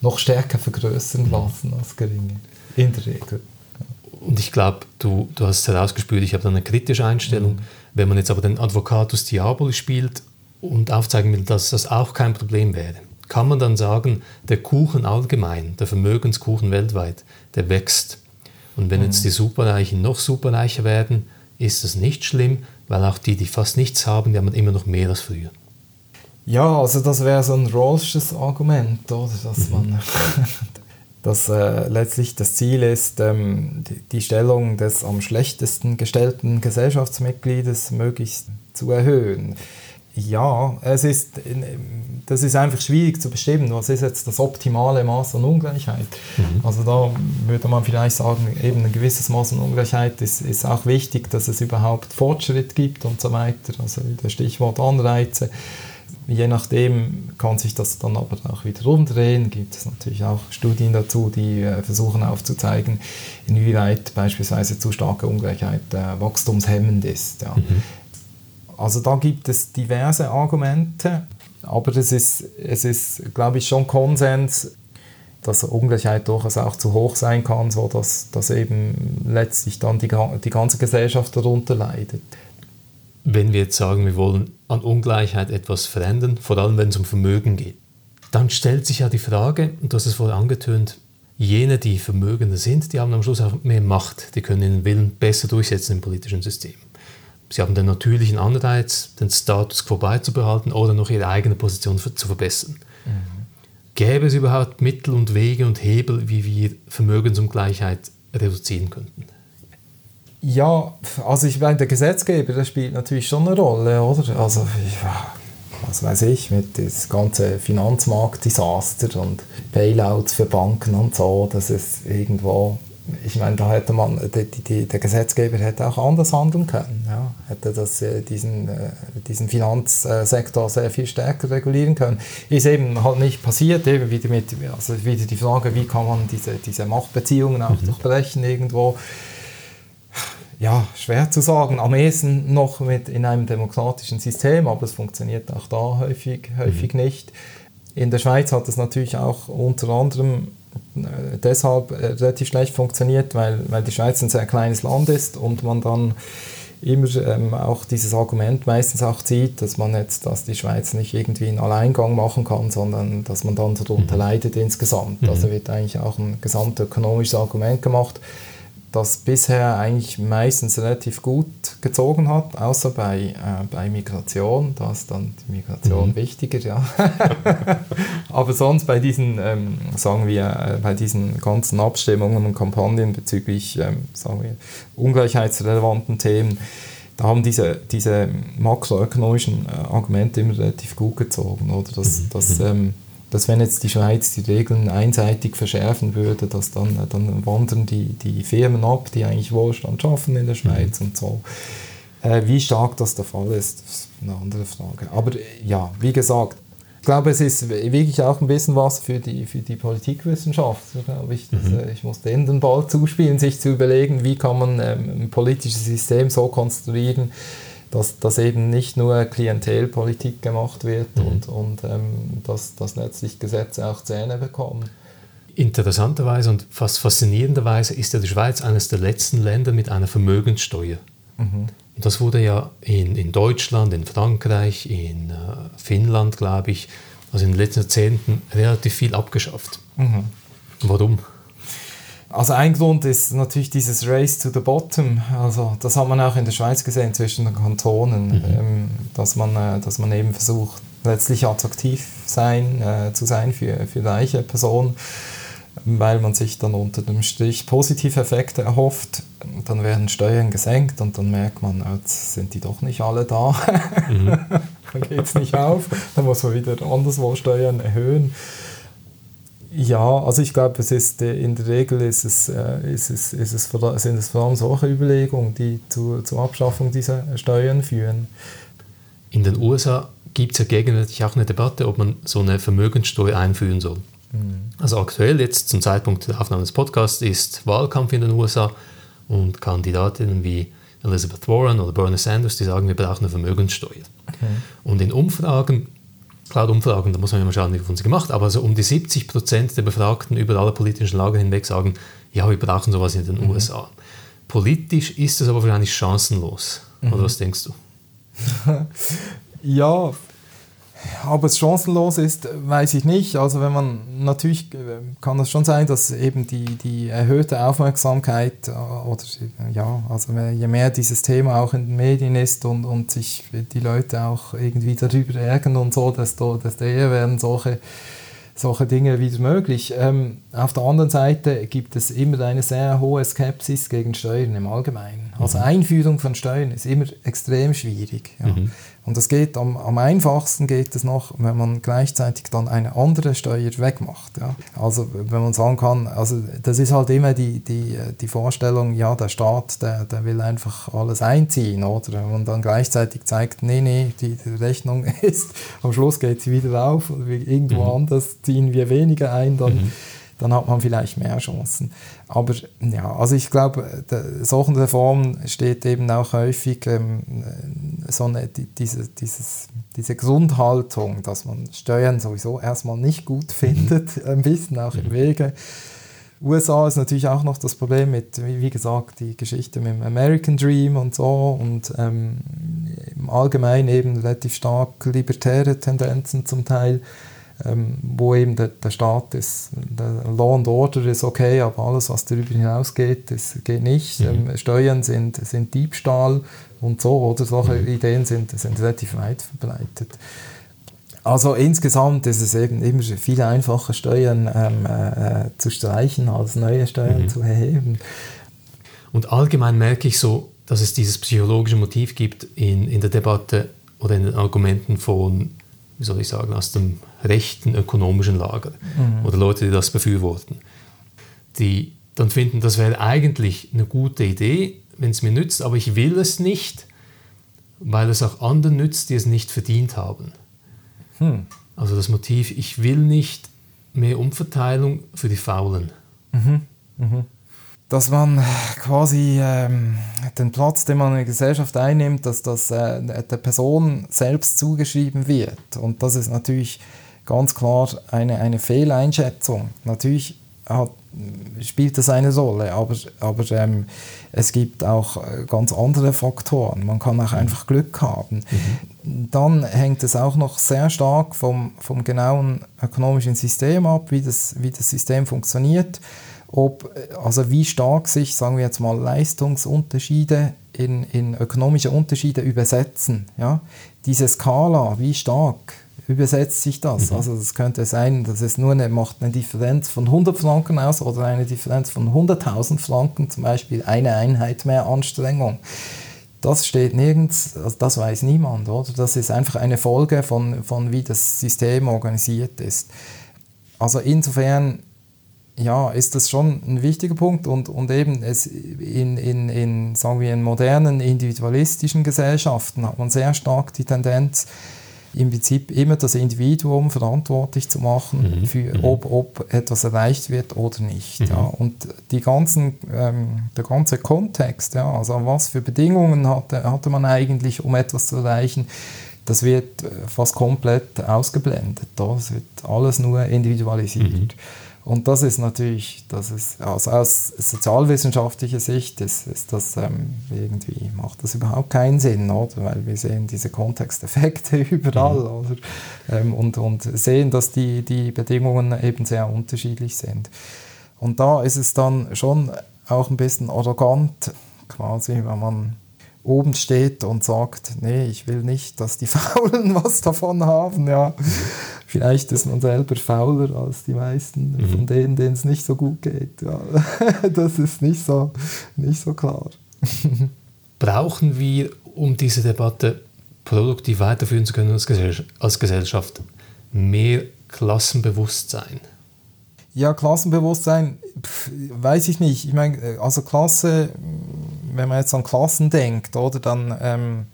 noch stärker vergrößern lassen als geringe. In der Regel. Und ich glaube, du, du hast es herausgespürt, ich habe da eine kritische Einstellung. Mhm. Wenn man jetzt aber den Advocatus Diaboli spielt und aufzeigen will, dass das auch kein Problem wäre, kann man dann sagen, der Kuchen allgemein, der Vermögenskuchen weltweit, der wächst. Und wenn mhm. jetzt die Superreichen noch superreicher werden, ist das nicht schlimm, weil auch die, die fast nichts haben, die haben immer noch mehr als früher. Ja, also das wäre so ein Rawlsches Argument, oder? Dass mhm. man dass äh, letztlich das Ziel ist, ähm, die, die, Stellung des am schlechtesten gestellten Gesellschaftsmitgliedes möglichst zu erhöhen. Ja, es ist, das ist einfach schwierig zu bestimmen, was ist jetzt das optimale Maß an Ungleichheit. Mhm. Also da würde man vielleicht sagen, eben ein gewisses Maß an Ungleichheit ist, ist auch wichtig, dass es überhaupt Fortschritt gibt und so weiter. Also das Stichwort Anreize. Je nachdem kann sich das dann aber auch wieder umdrehen. Gibt es natürlich auch Studien dazu, die äh, versuchen aufzuzeigen, inwieweit beispielsweise zu starke Ungleichheit äh, wachstumshemmend ist. Ja. Mhm. Also da gibt es diverse Argumente, aber es ist, es ist, glaube ich, schon Konsens, dass Ungleichheit durchaus auch zu hoch sein kann, sodass dass eben letztlich dann die, die ganze Gesellschaft darunter leidet. Wenn wir jetzt sagen, wir wollen an Ungleichheit etwas verändern, vor allem wenn es um Vermögen geht, dann stellt sich ja die Frage, und hast es vorher angetönt, jene, die Vermögende sind, die haben am Schluss auch mehr Macht, die können ihren Willen besser durchsetzen im politischen System. Sie haben den natürlichen Anreiz, den Status quo beizubehalten oder noch ihre eigene Position zu verbessern. Mhm. Gäbe es überhaupt Mittel und Wege und Hebel, wie wir Vermögensungleichheit reduzieren könnten? Ja, also ich meine, der Gesetzgeber, der spielt natürlich schon eine Rolle, oder? Also, was weiß ich, mit das ganze Finanzmarktdesaster und Bailouts für Banken und so, das ist irgendwo, ich meine, da hätte man, die, die, der Gesetzgeber hätte auch anders handeln können, ja? hätte das, äh, diesen, äh, diesen Finanzsektor sehr viel stärker regulieren können. Ist eben halt nicht passiert, eben wieder, mit, also wieder die Frage, wie kann man diese, diese Machtbeziehungen auch mhm. durchbrechen irgendwo ja, schwer zu sagen. Am ehesten noch mit in einem demokratischen System, aber es funktioniert auch da häufig, häufig mhm. nicht. In der Schweiz hat es natürlich auch unter anderem deshalb äh, relativ schlecht funktioniert, weil, weil die Schweiz ein sehr kleines Land ist und man dann immer ähm, auch dieses Argument meistens auch zieht, dass man jetzt, dass die Schweiz nicht irgendwie einen Alleingang machen kann, sondern dass man dann darunter mhm. leidet insgesamt. Also mhm. Also wird eigentlich auch ein gesamtökonomisches Argument gemacht das bisher eigentlich meistens relativ gut gezogen hat, außer bei, äh, bei Migration, da ist dann die Migration mhm. wichtiger, ja. Aber sonst bei diesen, ähm, sagen wir, äh, bei diesen ganzen Abstimmungen und Kampagnen bezüglich, ähm, sagen wir, ungleichheitsrelevanten Themen, da haben diese, diese makroökonomischen äh, Argumente immer relativ gut gezogen, oder? Dass, mhm. dass, mhm. ähm, dass wenn jetzt die Schweiz die Regeln einseitig verschärfen würde, dass dann, äh, dann wandern die, die Firmen ab, die eigentlich Wohlstand schaffen in der mhm. Schweiz mhm. und so. Äh, wie stark das der Fall ist, ist eine andere Frage. Aber äh, ja, wie gesagt, ich glaube, es ist wirklich auch ein bisschen was für die, für die Politikwissenschaft. Ich, mhm. ich muss denen den Ball zuspielen, sich zu überlegen, wie kann man ähm, ein politisches System so konstruieren, dass, dass eben nicht nur Klientelpolitik gemacht wird mhm. und, und ähm, dass, dass letztlich Gesetze auch Zähne bekommen. Interessanterweise und fast faszinierenderweise ist ja die Schweiz eines der letzten Länder mit einer Vermögenssteuer. Mhm. Und das wurde ja in, in Deutschland, in Frankreich, in äh, Finnland, glaube ich, also in den letzten Jahrzehnten relativ viel abgeschafft. Mhm. Warum? Also ein Grund ist natürlich dieses Race to the Bottom. Also das hat man auch in der Schweiz gesehen zwischen den Kantonen, mhm. ähm, dass, man, äh, dass man eben versucht, letztlich attraktiv sein, äh, zu sein für, für reiche Personen, weil man sich dann unter dem Strich positive Effekte erhofft. Dann werden Steuern gesenkt und dann merkt man, jetzt sind die doch nicht alle da. Mhm. dann geht es nicht auf, dann muss man wieder anderswo Steuern erhöhen. Ja, also ich glaube, es ist äh, in der Regel ist es, äh, ist es, ist es sind es vor allem solche Überlegungen, die zu, zur Abschaffung dieser Steuern führen. In den USA gibt es ja gegenwärtig auch eine Debatte, ob man so eine Vermögenssteuer einführen soll. Mhm. Also aktuell jetzt zum Zeitpunkt der Aufnahme des Podcasts ist Wahlkampf in den USA und Kandidatinnen wie Elizabeth Warren oder Bernie Sanders, die sagen, wir brauchen eine Vermögenssteuer. Okay. Und in Umfragen laut Umfragen, da muss man ja mal schauen, wie wurden sie gemacht, aber so um die 70 Prozent der Befragten über alle politischen Lager hinweg sagen, ja, wir brauchen sowas in den mhm. USA. Politisch ist es aber wahrscheinlich chancenlos. Mhm. Oder was denkst du? ja, ob es chancenlos ist, weiß ich nicht. Also wenn man natürlich kann es schon sein, dass eben die, die erhöhte Aufmerksamkeit äh, oder ja, also je mehr dieses Thema auch in den Medien ist und, und sich die Leute auch irgendwie darüber ärgern und so, desto, desto eher werden solche solche Dinge wieder möglich. Ähm, auf der anderen Seite gibt es immer eine sehr hohe Skepsis gegen Steuern im Allgemeinen. Also mhm. Einführung von Steuern ist immer extrem schwierig. Ja. Mhm. Und das geht am, am, einfachsten geht es noch, wenn man gleichzeitig dann eine andere Steuer wegmacht. Ja. Also wenn man sagen kann, also das ist halt immer die, die, die Vorstellung, ja, der Staat, der, der will einfach alles einziehen, oder? Wenn man dann gleichzeitig zeigt, nee, nee, die, die Rechnung ist, am Schluss geht sie wieder auf irgendwo mhm. anders ziehen wir weniger ein, dann mhm dann hat man vielleicht mehr Chancen. Aber ja, also ich glaube, solchen Reformen steht eben auch häufig ähm, so eine, die, diese, dieses, diese Grundhaltung, dass man Steuern sowieso erstmal nicht gut mhm. findet, ein bisschen auch im mhm. Wege. USA ist natürlich auch noch das Problem mit, wie gesagt, die Geschichte mit dem American Dream und so und ähm, im Allgemeinen eben relativ stark libertäre Tendenzen zum Teil ähm, wo eben der, der Staat ist, der Law and Order ist okay, aber alles, was darüber hinausgeht, das geht nicht. Mhm. Ähm, Steuern sind, sind Diebstahl und so, oder solche mhm. Ideen sind, sind relativ weit verbreitet. Also insgesamt ist es eben immer viel einfacher, Steuern ähm, äh, zu streichen, als neue Steuern mhm. zu erheben. Und allgemein merke ich so, dass es dieses psychologische Motiv gibt in, in der Debatte oder in den Argumenten von wie soll ich sagen, aus dem rechten ökonomischen Lager mhm. oder Leute, die das befürworten, die dann finden, das wäre eigentlich eine gute Idee, wenn es mir nützt, aber ich will es nicht, weil es auch anderen nützt, die es nicht verdient haben. Hm. Also das Motiv, ich will nicht mehr Umverteilung für die Faulen. Mhm. Mhm dass man quasi ähm, den Platz, den man in der Gesellschaft einnimmt, dass das äh, der Person selbst zugeschrieben wird. Und das ist natürlich ganz klar eine, eine Fehleinschätzung. Natürlich hat, spielt das eine Rolle, aber, aber ähm, es gibt auch äh, ganz andere Faktoren. Man kann auch mhm. einfach Glück haben. Mhm. Dann hängt es auch noch sehr stark vom, vom genauen ökonomischen System ab, wie das, wie das System funktioniert ob, also wie stark sich, sagen wir jetzt mal, Leistungsunterschiede in, in ökonomische Unterschiede übersetzen. Ja? Diese Skala, wie stark übersetzt sich das? Mhm. Also es könnte sein, dass es nur eine, macht eine Differenz von 100 Franken aus oder eine Differenz von 100.000 Franken, zum Beispiel eine Einheit mehr Anstrengung. Das steht nirgends, also das weiß niemand, oder? Das ist einfach eine Folge von, von wie das System organisiert ist. Also insofern ja, ist das schon ein wichtiger Punkt und, und eben es in, in, in, sagen wir, in modernen individualistischen Gesellschaften hat man sehr stark die Tendenz, im Prinzip immer das Individuum verantwortlich zu machen, mhm. für, mhm. ob, ob etwas erreicht wird oder nicht. Mhm. Ja. Und die ganzen, ähm, der ganze Kontext, ja, also was für Bedingungen hatte, hatte man eigentlich, um etwas zu erreichen, das wird fast komplett ausgeblendet. Das wird alles nur individualisiert. Mhm. Und das ist natürlich, das ist, also aus sozialwissenschaftlicher Sicht ist, ist das ähm, irgendwie, macht das überhaupt keinen Sinn, oder? Weil wir sehen diese Kontexteffekte überall, mhm. oder? Ähm, und, und sehen, dass die, die Bedingungen eben sehr unterschiedlich sind. Und da ist es dann schon auch ein bisschen arrogant, quasi, wenn man oben steht und sagt, nee, ich will nicht, dass die Faulen was davon haben. Ja, vielleicht ist man selber fauler als die meisten mhm. von denen, denen es nicht so gut geht. Ja, das ist nicht so, nicht so klar. Brauchen wir, um diese Debatte produktiv weiterführen zu können als Gesellschaft, mehr Klassenbewusstsein? Ja, Klassenbewusstsein, pf, weiß ich nicht. Ich meine, also Klasse wenn man jetzt an Klassen denkt, oder, dann ähm,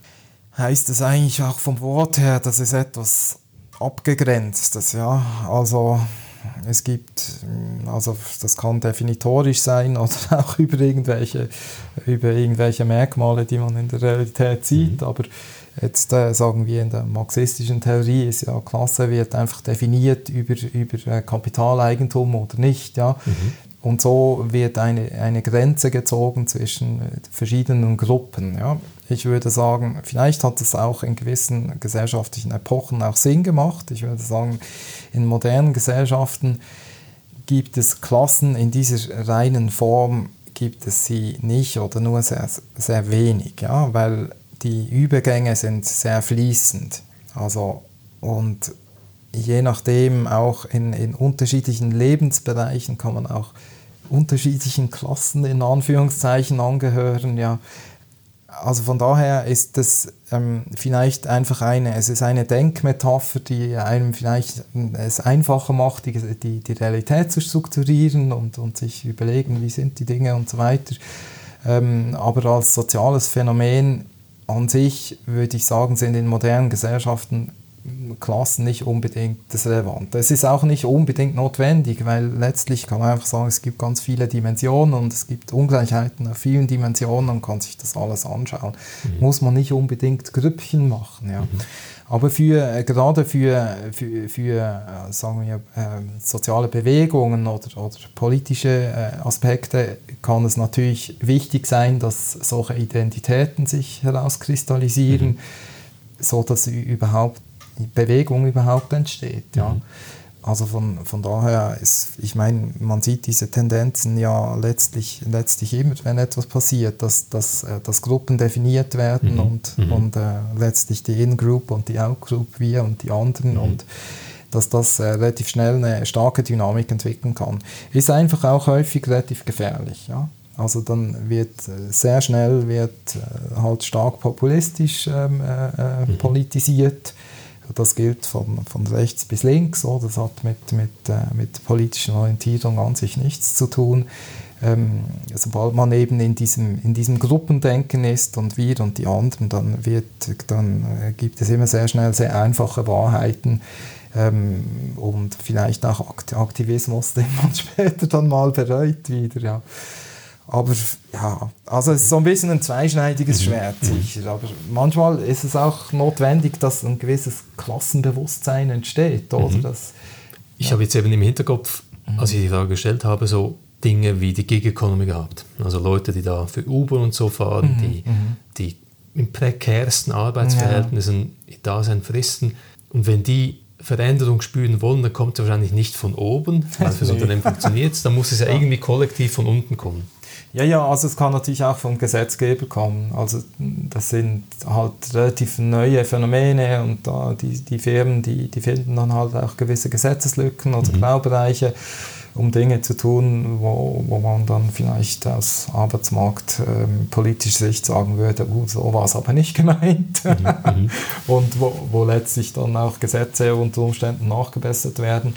heißt es eigentlich auch vom Wort her, dass es etwas abgegrenztes, ja. Also es gibt, also das kann definitorisch sein oder auch über irgendwelche, über irgendwelche Merkmale, die man in der Realität sieht, mhm. aber jetzt äh, sagen wir in der marxistischen Theorie ist ja Klasse wird einfach definiert über, über äh, Kapitaleigentum oder nicht, ja. Mhm. Und so wird eine, eine Grenze gezogen zwischen äh, verschiedenen Gruppen. Ja. Ich würde sagen, vielleicht hat es auch in gewissen gesellschaftlichen Epochen auch Sinn gemacht. Ich würde sagen, in modernen Gesellschaften gibt es Klassen in dieser reinen Form, gibt es sie nicht oder nur sehr, sehr wenig, ja, weil die Übergänge sind sehr fließend. Also, und je nachdem auch in, in unterschiedlichen Lebensbereichen kann man auch unterschiedlichen Klassen in Anführungszeichen angehören. Ja. Also von daher ist das ähm, vielleicht einfach eine, es ist eine Denkmetapher, die einem vielleicht es einfacher macht, die, die, die Realität zu strukturieren und, und sich überlegen, wie sind die Dinge und so weiter. Ähm, aber als soziales Phänomen an sich würde ich sagen, sind in modernen Gesellschaften Klassen nicht unbedingt das Relevante. Es ist auch nicht unbedingt notwendig, weil letztlich kann man einfach sagen, es gibt ganz viele Dimensionen und es gibt Ungleichheiten auf vielen Dimensionen und kann sich das alles anschauen. Mhm. Muss man nicht unbedingt Grüppchen machen. Ja. Mhm. Aber für, äh, gerade für, für, für äh, sagen wir, äh, soziale Bewegungen oder, oder politische äh, Aspekte kann es natürlich wichtig sein, dass solche Identitäten sich herauskristallisieren, mhm. so dass überhaupt Bewegung überhaupt entsteht. Ja. Mhm. Also von, von daher ist, ich meine, man sieht diese Tendenzen ja letztlich, letztlich immer, wenn etwas passiert, dass, dass, äh, dass Gruppen definiert werden mhm. und, mhm. und äh, letztlich die In-Group und die Out-Group, wir und die anderen mhm. und dass das äh, relativ schnell eine starke Dynamik entwickeln kann. Ist einfach auch häufig relativ gefährlich. Ja? Also dann wird äh, sehr schnell wird äh, halt stark populistisch ähm, äh, mhm. politisiert das gilt von, von rechts bis links. So. Das hat mit, mit, äh, mit politischer Orientierung an sich nichts zu tun. Ähm, sobald man eben in diesem, in diesem Gruppendenken ist und wir und die anderen, dann, wird, dann äh, gibt es immer sehr schnell sehr einfache Wahrheiten ähm, und vielleicht auch Aktivismus, den man später dann mal bereut wieder. Ja. Aber ja, also es ist so ein bisschen ein zweischneidiges mhm. Schwert, sicher. Aber manchmal ist es auch notwendig, dass ein gewisses Klassenbewusstsein entsteht. Oder? Mhm. Das, ich ja. habe jetzt eben im Hinterkopf, mhm. als ich die Frage gestellt habe, so Dinge wie die Gig Economy gehabt. Also Leute, die da für Uber und so fahren, mhm. die, mhm. die in prekärsten Arbeitsverhältnissen ja. da sein fristen. Und wenn die Veränderung spüren wollen, dann kommt es wahrscheinlich nicht von oben, weil für das Unternehmen funktioniert dann muss es ja, ja irgendwie kollektiv von unten kommen. Ja, ja, also es kann natürlich auch vom Gesetzgeber kommen. Also das sind halt relativ neue Phänomene und da die, die Firmen, die, die finden dann halt auch gewisse Gesetzeslücken oder mhm. Graubereiche, um Dinge zu tun, wo, wo man dann vielleicht aus Arbeitsmarkt ähm, Sicht sagen würde, uh, so war es aber nicht gemeint. Mhm. mhm. und wo, wo letztlich dann auch Gesetze unter Umständen nachgebessert werden.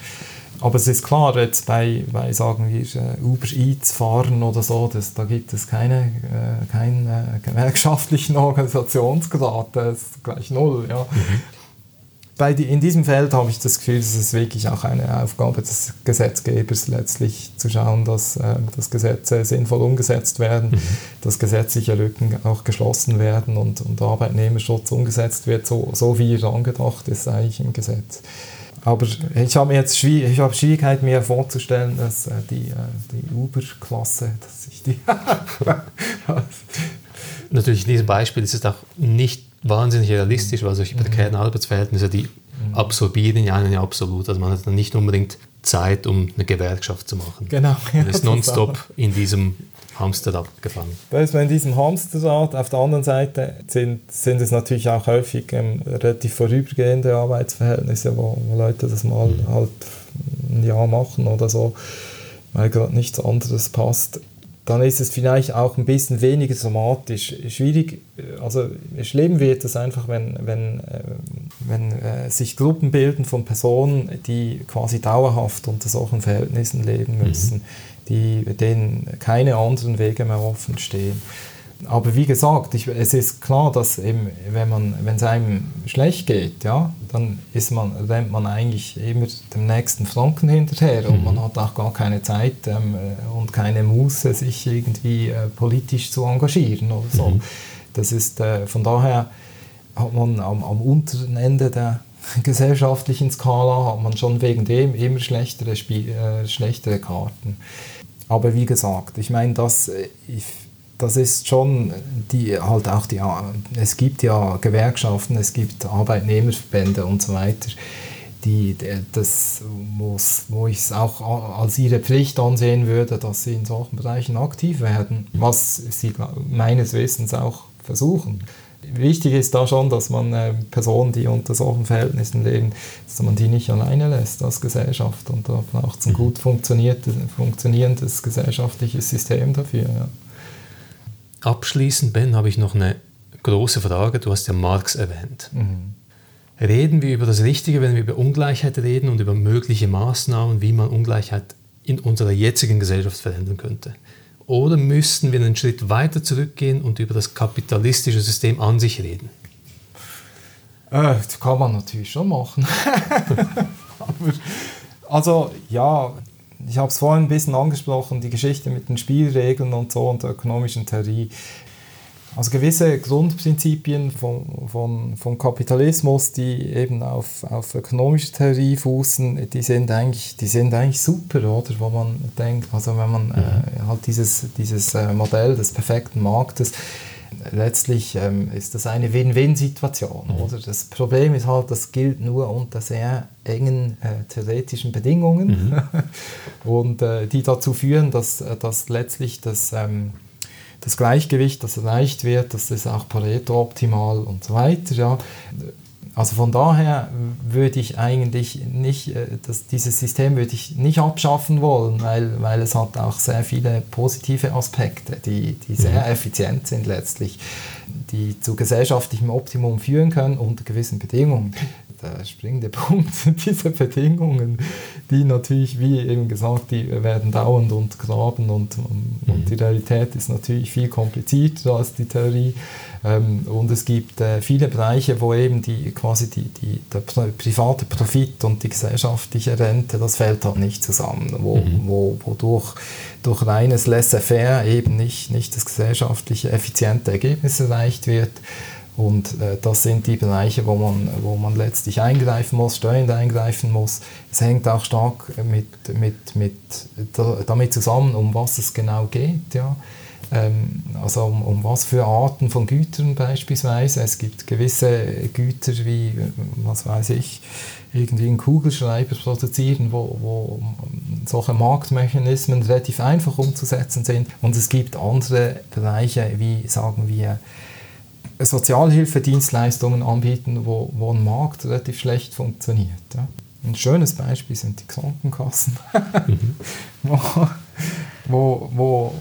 Aber es ist klar, jetzt bei, bei sagen wir, äh, Uber Eats fahren oder so, das, da gibt es keine, äh, keinen äh, gewerkschaftlichen Organisationsgrad, das ist gleich null. Ja. Mhm. Bei die, in diesem Feld habe ich das Gefühl, es ist wirklich auch eine Aufgabe des Gesetzgebers letztlich zu schauen, dass, äh, dass Gesetze sinnvoll umgesetzt werden, mhm. dass gesetzliche Lücken auch geschlossen werden und, und Arbeitnehmerschutz umgesetzt wird, so, so wie es angedacht ist eigentlich im Gesetz. Aber ich habe jetzt ich habe Schwierigkeit, mir vorzustellen, dass äh, die, äh, die Uber-Klasse, dass ich die. Natürlich, in diesem Beispiel ist es auch nicht wahnsinnig realistisch, weil solche prekären mhm. Arbeitsverhältnisse, die mhm. absorbieren ja einen ja absolut. Also man hat dann nicht unbedingt Zeit, um eine Gewerkschaft zu machen. Genau. Man ist nonstop in diesem Hamsterrad gefangen. Da ist man in diesem Hamsterrad. Auf der anderen Seite sind, sind es natürlich auch häufig ähm, relativ vorübergehende Arbeitsverhältnisse, wo, wo, Leute das mal halt ein Jahr machen oder so, weil gerade nichts anderes passt. Dann ist es vielleicht auch ein bisschen weniger somatisch. Schwierig, also schlimm wird es einfach, wenn, wenn, äh, wenn äh, sich Gruppen bilden von Personen, die quasi dauerhaft unter solchen Verhältnissen leben müssen. Mhm die, denen keine anderen Wege mehr offen stehen. Aber wie gesagt, ich, es ist klar, dass eben, wenn man, wenn es einem schlecht geht, ja, dann ist man, rennt man eigentlich immer dem nächsten Franken hinterher und mhm. man hat auch gar keine Zeit ähm, und keine Muße, sich irgendwie äh, politisch zu engagieren oder so. Mhm. Das ist äh, von daher hat man am, am unteren Ende der gesellschaftlichen Skala hat man schon wegen dem immer schlechtere, Spiel, äh, schlechtere Karten. Aber wie gesagt, ich meine, das, äh, das ist schon die, halt auch die, es gibt ja Gewerkschaften, es gibt Arbeitnehmerverbände und so weiter, die, das muss, wo ich es auch als ihre Pflicht ansehen würde, dass sie in solchen Bereichen aktiv werden, was sie meines Wissens auch versuchen wichtig ist da schon, dass man äh, Personen, die unter solchen Verhältnissen leben, dass man die nicht alleine lässt als Gesellschaft. Und da braucht es ein mhm. gut funktionierendes gesellschaftliches System dafür. Ja. Abschließend, Ben, habe ich noch eine große Frage. Du hast ja Marx erwähnt. Mhm. Reden wir über das Richtige, wenn wir über Ungleichheit reden und über mögliche Maßnahmen, wie man Ungleichheit in unserer jetzigen Gesellschaft verändern könnte? Oder müssten wir einen Schritt weiter zurückgehen und über das kapitalistische System an sich reden? Äh, das kann man natürlich schon machen. Aber, also ja, ich habe es vorhin ein bisschen angesprochen, die Geschichte mit den Spielregeln und so und der ökonomischen Theorie. Also gewisse Grundprinzipien von, von, von Kapitalismus, die eben auf, auf ökonomischer Theorie fußen, die sind, eigentlich, die sind eigentlich super, oder? Wo man denkt, also wenn man äh, mhm. halt dieses, dieses äh, Modell des perfekten Marktes, letztlich ähm, ist das eine Win-Win-Situation, mhm. oder? Das Problem ist halt, das gilt nur unter sehr engen äh, theoretischen Bedingungen mhm. und äh, die dazu führen, dass, äh, dass letztlich das... Ähm, das Gleichgewicht, das erreicht wird, das ist auch Pareto optimal und so weiter. Ja. Also von daher würde ich eigentlich nicht, äh, das, dieses System würde ich nicht abschaffen wollen, weil, weil es hat auch sehr viele positive Aspekte, die, die sehr mhm. effizient sind letztlich, die zu gesellschaftlichem Optimum führen können unter gewissen Bedingungen der springende Punkt sind diese Bedingungen, die natürlich, wie eben gesagt, die werden dauernd untergraben und, und, mhm. und die Realität ist natürlich viel komplizierter als die Theorie. Ähm, und es gibt äh, viele Bereiche, wo eben die, quasi die, die, der private Profit und die gesellschaftliche Rente, das fällt halt nicht zusammen, wo, mhm. wo, wodurch durch reines Laissez-faire eben nicht, nicht das gesellschaftliche effiziente Ergebnis erreicht wird. Und äh, das sind die Bereiche, wo man, wo man letztlich eingreifen muss, steuernd eingreifen muss. Es hängt auch stark mit, mit, mit, damit zusammen, um was es genau geht. Ja. ähm, also um, um, was für Arten von Gütern beispielsweise. Es gibt gewisse Güter wie, was weiß ich, irgendwie einen Kugelschreiber produzieren, wo, wo solche Marktmechanismen relativ einfach umzusetzen sind. Und es gibt andere Bereiche, wie sagen wir, Sozialhilfedienstleistungen anbieten, wo, wo ein Markt relativ schlecht funktioniert. Ja. Ein schönes Beispiel sind die Krankenkassen, mhm. wo, wo, wo,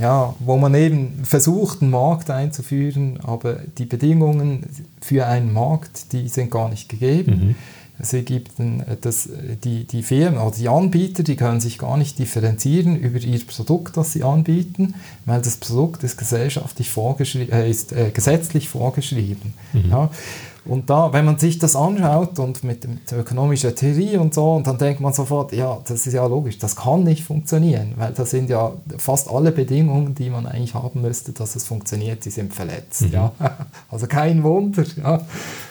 ja, wo man eben versucht, einen Markt einzuführen, aber die Bedingungen für einen Markt, die sind gar nicht gegeben. Mhm. Es ergibt das, die, die Firmen oder die Anbieter, die können sich gar nicht differenzieren über ihr Produkt, das sie anbieten, weil das Produkt ist gesellschaftlich vorgeschrieben, äh, ist äh, gesetzlich vorgeschrieben. Mhm. Ja. Und da, wenn man sich das anschaut und mit, mit ökonomischer Theorie und so, und dann denkt man sofort, ja, das ist ja logisch, das kann nicht funktionieren, weil das sind ja fast alle Bedingungen, die man eigentlich haben müsste, dass es funktioniert, die sind verletzt. Mhm. Ja? Also kein Wunder. Ja?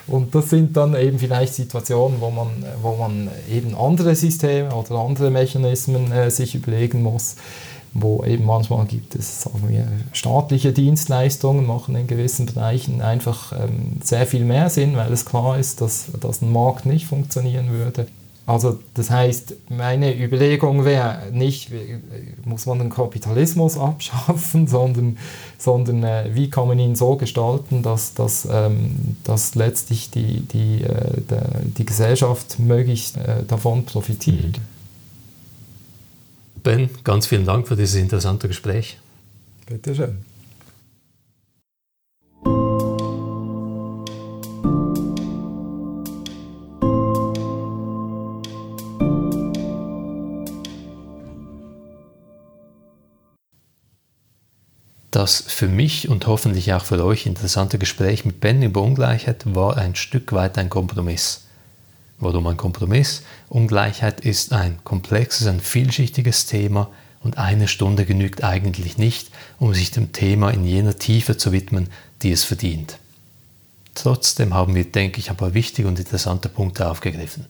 Und das sind dann eben vielleicht Situationen, wo man, wo man eben andere Systeme oder andere Mechanismen äh, sich überlegen muss wo eben manchmal gibt es, sagen wir, staatliche Dienstleistungen machen in gewissen Bereichen einfach ähm, sehr viel mehr Sinn, weil es klar ist, dass, dass ein Markt nicht funktionieren würde. Also das heißt, meine Überlegung wäre nicht, muss man den Kapitalismus abschaffen, sondern, sondern äh, wie kann man ihn so gestalten, dass, dass, ähm, dass letztlich die, die, äh, die Gesellschaft möglichst äh, davon profitiert. Mhm. Ben, ganz vielen Dank für dieses interessante Gespräch. Bitte schön. Das für mich und hoffentlich auch für euch interessante Gespräch mit Ben über Ungleichheit war ein Stück weit ein Kompromiss. Warum ein Kompromiss? Ungleichheit ist ein komplexes, ein vielschichtiges Thema und eine Stunde genügt eigentlich nicht, um sich dem Thema in jener Tiefe zu widmen, die es verdient. Trotzdem haben wir, denke ich, ein paar wichtige und interessante Punkte aufgegriffen.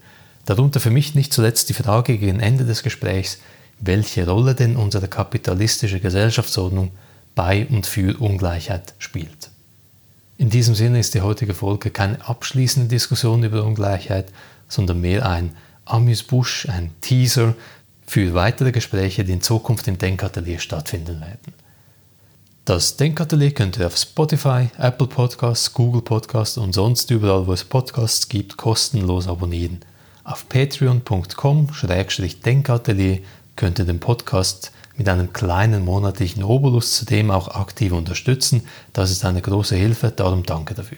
Darunter für mich nicht zuletzt die Frage gegen Ende des Gesprächs, welche Rolle denn unsere kapitalistische Gesellschaftsordnung bei und für Ungleichheit spielt. In diesem Sinne ist die heutige Folge keine abschließende Diskussion über Ungleichheit, sondern mehr ein Amüsbusch, ein Teaser für weitere Gespräche, die in Zukunft im Denkatelier stattfinden werden. Das Denkatelier könnt ihr auf Spotify, Apple Podcasts, Google Podcasts und sonst überall, wo es Podcasts gibt, kostenlos abonnieren. Auf patreon.com-denkatelier könnt ihr den Podcast mit einem kleinen monatlichen Obolus zudem auch aktiv unterstützen. Das ist eine große Hilfe, darum danke dafür.